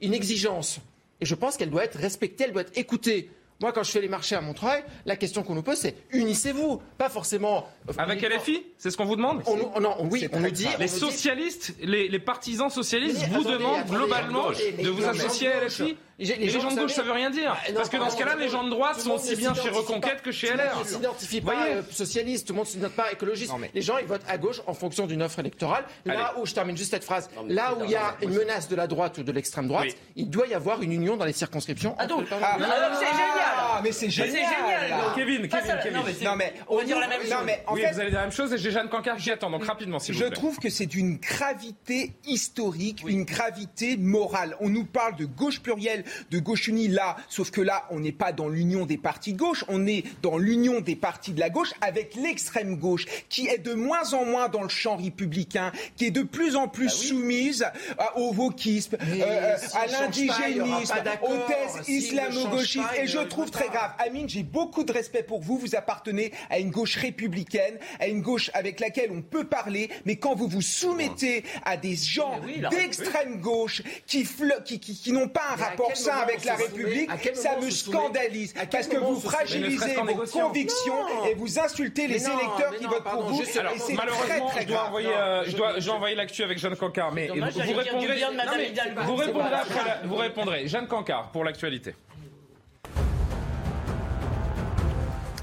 une exigence. Et je pense qu'elle doit être respectée, elle doit être écoutée. Moi, quand je fais les marchés à Montreuil, la question qu'on nous pose, c'est unissez-vous. Pas forcément. euh, Avec LFI C'est ce qu'on vous demande On non, oui, on nous dit. Les socialistes, les, les partisans socialistes Mais vous attendez, demandent attendez, globalement attendez, mais de vous associer à LFI. Les- les Et les gens, gens de gauche, ça savez- veut rien dire. Bah, non, Parce que dans ce cas-là, les le gens de droite sont aussi bien chez Reconquête pas. que chez Tout le monde LR. ne s'identifie pas Voyez. euh, socialiste, tout le monde ne s'identifie pas écologiste. Non, mais- Les gens, ils votent à gauche en fonction d'une offre électorale. Là où, je termine juste cette phrase, Non, là où il y a une menace de la droite ou de l'extrême droite, Oui. il doit y avoir une union dans les circonscriptions. Ah donc, ah, c'est génial. Mais c'est Mais génial. c'est génial, non. Kevin, Kevin, Kevin. non, mais c'est- Non, mais on va dire la même non, chose. mais en oui, fait, vous allez dire la même chose et j'ai Jeanne Cancard qui attend. Donc rapidement, s'il vous Je plaît. trouve que c'est d'une gravité historique, une gravité morale. On nous parle de gauche plurielle, de gauche unie là, sauf que là, on n'est pas dans l'union des partis de gauche, on est dans l'union des partis de la gauche avec l'extrême gauche qui est de moins en moins dans le champ républicain, qui est de plus en plus soumise à- au wokisme, euh, à l'indigénisme, aux thèses islamo-gauchistes. Et je trouve veut très pas. grave. Amine, j'ai beaucoup de respect pour vous. Vous appartenez à une gauche républicaine, à une gauche avec laquelle on peut parler, mais quand vous vous soumettez à des gens oui, la d'extrême gauche qui, fle- qui, qui- qui n'ont pas un Mais rapport sain avec la République, ça me scandalise. Parce que vous fragilisez vos convictions Non. et vous insultez les non, électeurs qui non, votent pardon, pour vous. Alors, c'est malheureusement, très, très je dois grave. envoyer, euh, je dois, je dois envoyer l'actu avec Jeanne Cancard, mais dommage, vous répondrez. vous répondrez après. vous répondrez. Jeanne Cancard pour l'actualité.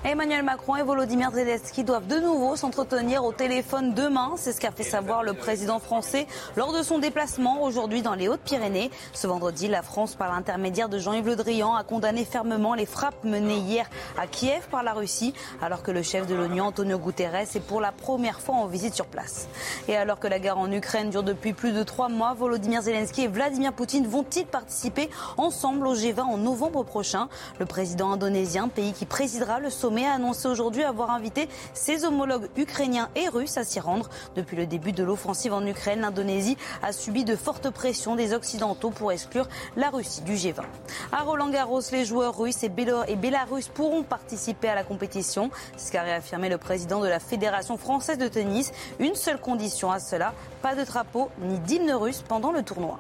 Emmanuel Macron et Volodymyr Zelensky doivent de nouveau s'entretenir au téléphone demain. C'est ce qu'a fait savoir le président français lors de son déplacement aujourd'hui dans les Hautes-Pyrénées. Ce vendredi, la France, par l'intermédiaire de Jean-Yves Le Drian, a condamné fermement les frappes menées hier à Kiev par la Russie, alors que le chef de l'ONU, Antonio Guterres, est pour la première fois en visite sur place. Et alors que la guerre en Ukraine dure depuis plus de trois mois, Volodymyr Zelensky et Vladimir Poutine vont-ils participer ensemble au G20 en novembre prochain? Le président indonésien, pays qui présidera le sommet, a annoncé aujourd'hui avoir invité ses homologues ukrainiens et russes à s'y rendre. Depuis le début de l'offensive en Ukraine, l'Indonésie a subi de fortes pressions des Occidentaux pour exclure la Russie du G20. À Roland Garros, les joueurs russes et et bélarusses pourront participer à la compétition. C'est ce qu'a réaffirmé le président de la Fédération française de tennis. Une seule condition à cela, pas de drapeau ni d'hymne russe pendant le tournoi.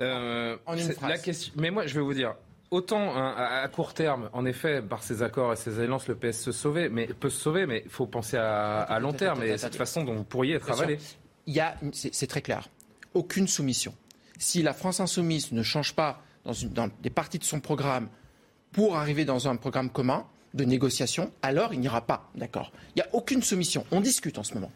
Euh, En une la question. Mais moi, je vais vous dire. Autant hein, à, à court terme, en effet, par ces accords et ces alliances, le PS se sauver, mais peut se sauver, mais il faut penser à, à long attends, terme. attends, Et attends, cette façon dont vous pourriez être avalé. Il y a, c'est c'est très clair, aucune soumission. Si la France insoumise ne change pas dans, une- dans des parties de son programme pour arriver dans un programme commun de négociation, alors il n'y aura pas d'accord? Il n'y a aucune soumission. On discute en ce moment.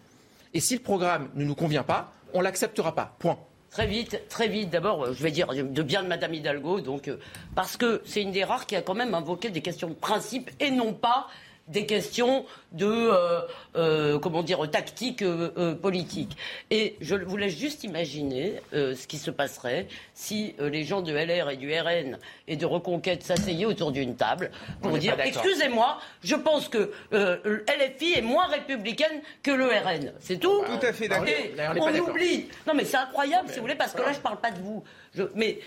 Et si le programme ne nous convient pas, on l'acceptera pas. Point. Très vite, très vite. D'abord, euh, je vais dire de bien de Madame Hidalgo, donc euh, parce que c'est une des rares qui a quand même invoqué des questions de principe et non pas des questions de euh, euh, comment dire tactique euh, euh, politique. Et je vous laisse juste imaginer euh, ce qui se passerait si euh, les gens de LR et du RN et de Reconquête s'asseyaient autour d'une table pour dire excusez-moi, je pense que euh, LFI est moins républicaine que le RN. C'est tout. Tout à fait d'accord. Là, on oublie. Non, mais c'est incroyable, si vous voulez, parce que là, je parle pas de vous. Je- mais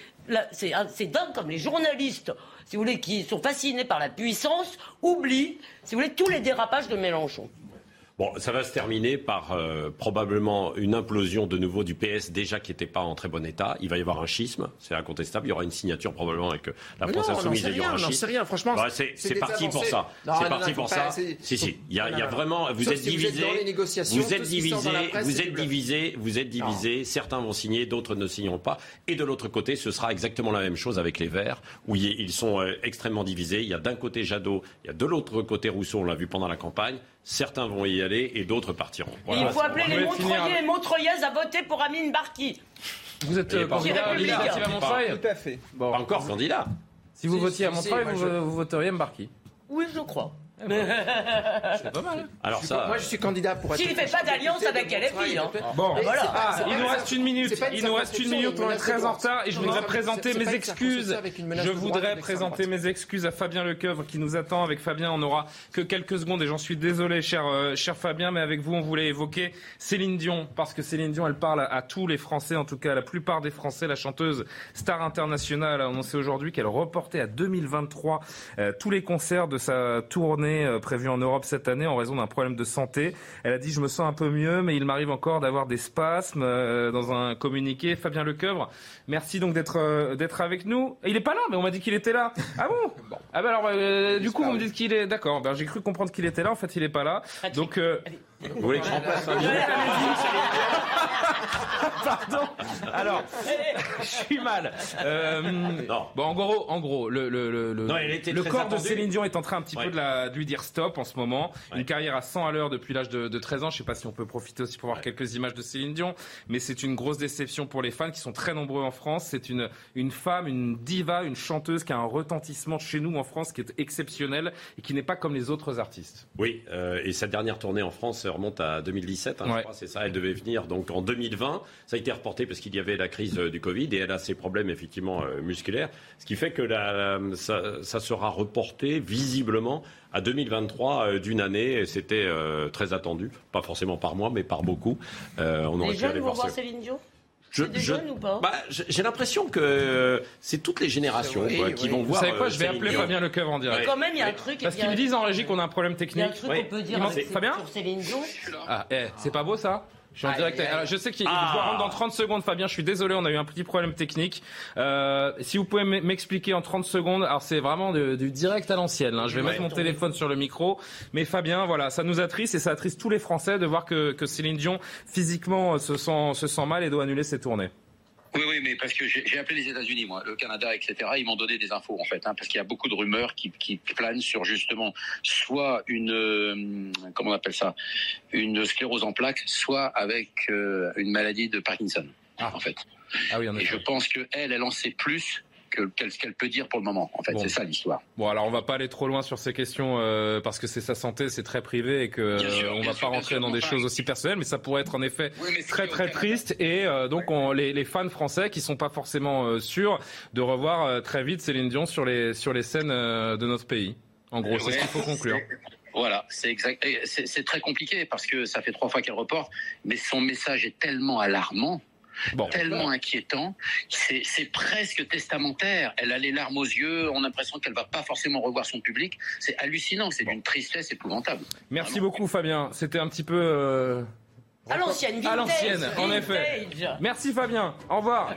c'est dingue comme les journalistes, si vous voulez, qui sont fascinés par la puissance, oublient, si vous voulez, tous les dérapages de Mélenchon. Bon, ça va se terminer par euh, probablement une implosion de nouveau du PS, déjà qui n'était pas en très bon état. Il va y avoir un schisme, c'est incontestable. Il y aura une signature probablement avec euh, la Mais France non, Insoumise et il y aura rien, un schisme. franchement, Ouais, c'est- parti pour ça. C'est parti pour ça. Si, si. Il y a, Non, il y a vraiment. Vous êtes si vous êtes négociations, Vous êtes presse, Vous êtes. Vous divisés. Certains vont signer, d'autres ne signeront pas. Et de l'autre côté, ce sera exactement la même chose avec les Verts, où ils ils sont euh, extrêmement divisés. Il y a d'un côté Jadot, il y a de l'autre côté Rousseau. On l'a vu pendant la campagne. Certains vont y aller et d'autres partiront. Voilà. il faut appeler les Montreuillais et Montreuillaises à voter pour Amine Barki. Vous êtes euh, candidat Qui législatif à républicain. Montreuil Tout à fait. Bon. Pas encore candidat. Si vous Si, votiez à si, si, Montreuil, vous, je- vous voteriez Mbarki. Oui, je crois. C'est pas mal. hein. Alors ça. Moi, je suis candidat pour être. S'il fait pas d'alliance avec LFI, hein. Bon, voilà. il nous reste une minute. Il nous reste une minute. On est très en retard et je voudrais présenter mes excuses. Je voudrais présenter mes excuses à Fabien Lecoeuvre qui nous attend. Avec Fabien, on n'aura que quelques secondes et j'en suis désolé, cher, euh, cher Fabien, mais avec vous, on voulait évoquer Céline Dion parce que Céline Dion, elle parle à, à tous les Français, en tout cas à la plupart des Français. La chanteuse star internationale a annoncé aujourd'hui qu'elle reportait à 2023 euh, tous les concerts de sa tournée euh, prévue en Europe cette année en raison d'un problème de santé. Elle a dit je me sens un peu mieux, mais il m'arrive encore d'avoir des spasmes euh, dans un communiqué. Fabien Lecoeuvre, merci donc d'être euh, d'être avec nous. Il est pas là, mais on m'a dit qu'il était là. Ah bon Ah ben alors euh, du coup vous me dites qu'il est d'accord. Ben, j'ai cru comprendre qu'il était là. En fait il est pas là. Donc euh, Vous voulez que je remplace. Alors, je suis mal. Euh, bon, en gros, en gros, le, le, le, le- Non, corps de. Céline Dion est en train un petit Ouais. peu de, la, de lui dire stop en ce moment. Une carrière à 100 à l'heure depuis l'âge de, de 13 ans. Je sais pas si on peut profiter aussi pour voir quelques images de Céline Dion, mais c'est une grosse déception pour les fans qui sont très nombreux en France. C'est une, une femme, une diva, une chanteuse qui a un retentissement chez nous en France qui est exceptionnel et qui n'est pas comme les autres artistes. Oui, euh, et sa dernière tournée en France remonte à 2017, hein, je Ouais. crois, c'est ça. Elle devait venir donc en 2020. Ça a été reporté parce qu'il y avait la crise euh, du Covid et elle a ses problèmes effectivement euh, musculaires, ce qui fait que la- ça, ça sera reporté visiblement à 2023 euh, d'une année. Et C'était euh, très attendu, pas forcément par moi, mais par beaucoup. Euh, on aurait Les pu aller jeunes vont voir ce- Céline Dion Je- C'est des je- jeunes ou pas bah, j'ai l'impression que c'est toutes les générations Oui, quoi, oui. qui vont Vous voir. savez quoi, je vais appeler Dion. Fabien Lecoeuvre en direct. Mais quand même, il y a un truc. Parce qu'ils me disent en régie qu'on a un problème Il y a technique. un truc qu'on peut dire Fabien sur Céline Dion. Ah, eh, c'est pas beau ça je suis en direct. Alors, je sais qu'il Ah. doit rentrer dans 30 secondes, Fabien. Je suis désolé, on a eu un petit problème technique. Euh, si vous pouvez m'expliquer en 30 secondes. Alors, c'est vraiment du direct à l'ancienne. hein. Je vais Ouais. mettre mon téléphone sur le micro. Mais Fabien, voilà, ça nous attriste et ça attriste tous les Français de voir que, que Céline Dion, physiquement, euh, se sent, se sent mal et doit annuler ses tournées. Oui, oui, mais parce que j'ai appelé les États-Unis, moi, le Canada, etc. Ils m'ont donné des infos, en fait, hein, parce qu'il y a beaucoup de rumeurs qui, qui planent sur justement soit une, euh, comment on appelle ça, une sclérose en plaques, soit avec euh, une maladie de Parkinson, en fait. Ah oui, Et je pense que elle, elle en sait plus qu'elle ce qu'elle peut dire pour le moment. En fait, Bon. c'est ça l'histoire. Bon, alors on va pas aller trop loin sur ces questions euh, parce que c'est sa santé, c'est très privé et que sûr, euh, on va sûr, pas rentrer sûr. dans des choses aussi personnelles, mais ça pourrait être en effet Oui, très très triste et euh, donc on, les, les fans français qui sont pas forcément euh, sûrs de revoir très vite Céline Dion sur les sur les scènes de notre pays. En gros, c'est ce Ouais, qu'il faut conclure. Voilà, c'est exact. c'est très compliqué parce que ça fait trois fois qu'elle reporte, mais son message est tellement alarmant. Bon. tellement inquiétant, c'est presque testamentaire. Elle a les larmes aux yeux, on a l'impression qu'elle va pas forcément revoir son public. C'est hallucinant, c'est d'une tristesse épouvantable. Merci beaucoup Fabien. C'était un petit peu euh, À l'ancienne, à l'ancienne, en effet. Merci Fabien. Au revoir.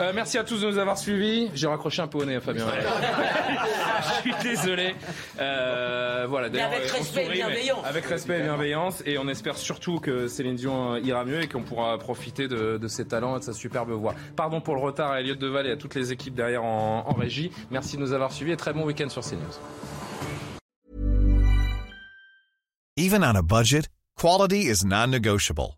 Euh, merci à tous de nous avoir suivis. J'ai raccroché un peu au nez, Fabien. Je suis désolé. Euh, voilà. d'ailleurs, avec respect et sourit, mais bienveillance. Avec respect et bienveillance. Et on espère surtout que Céline Dion ira mieux et qu'on pourra profiter de, de ses talents et de sa superbe voix. Pardon pour le retard à Elliot Deval et à toutes les équipes derrière en, en régie. Merci de nous avoir suivis et très bon week-end sur CNews. Even on a budget, quality is non-negotiable.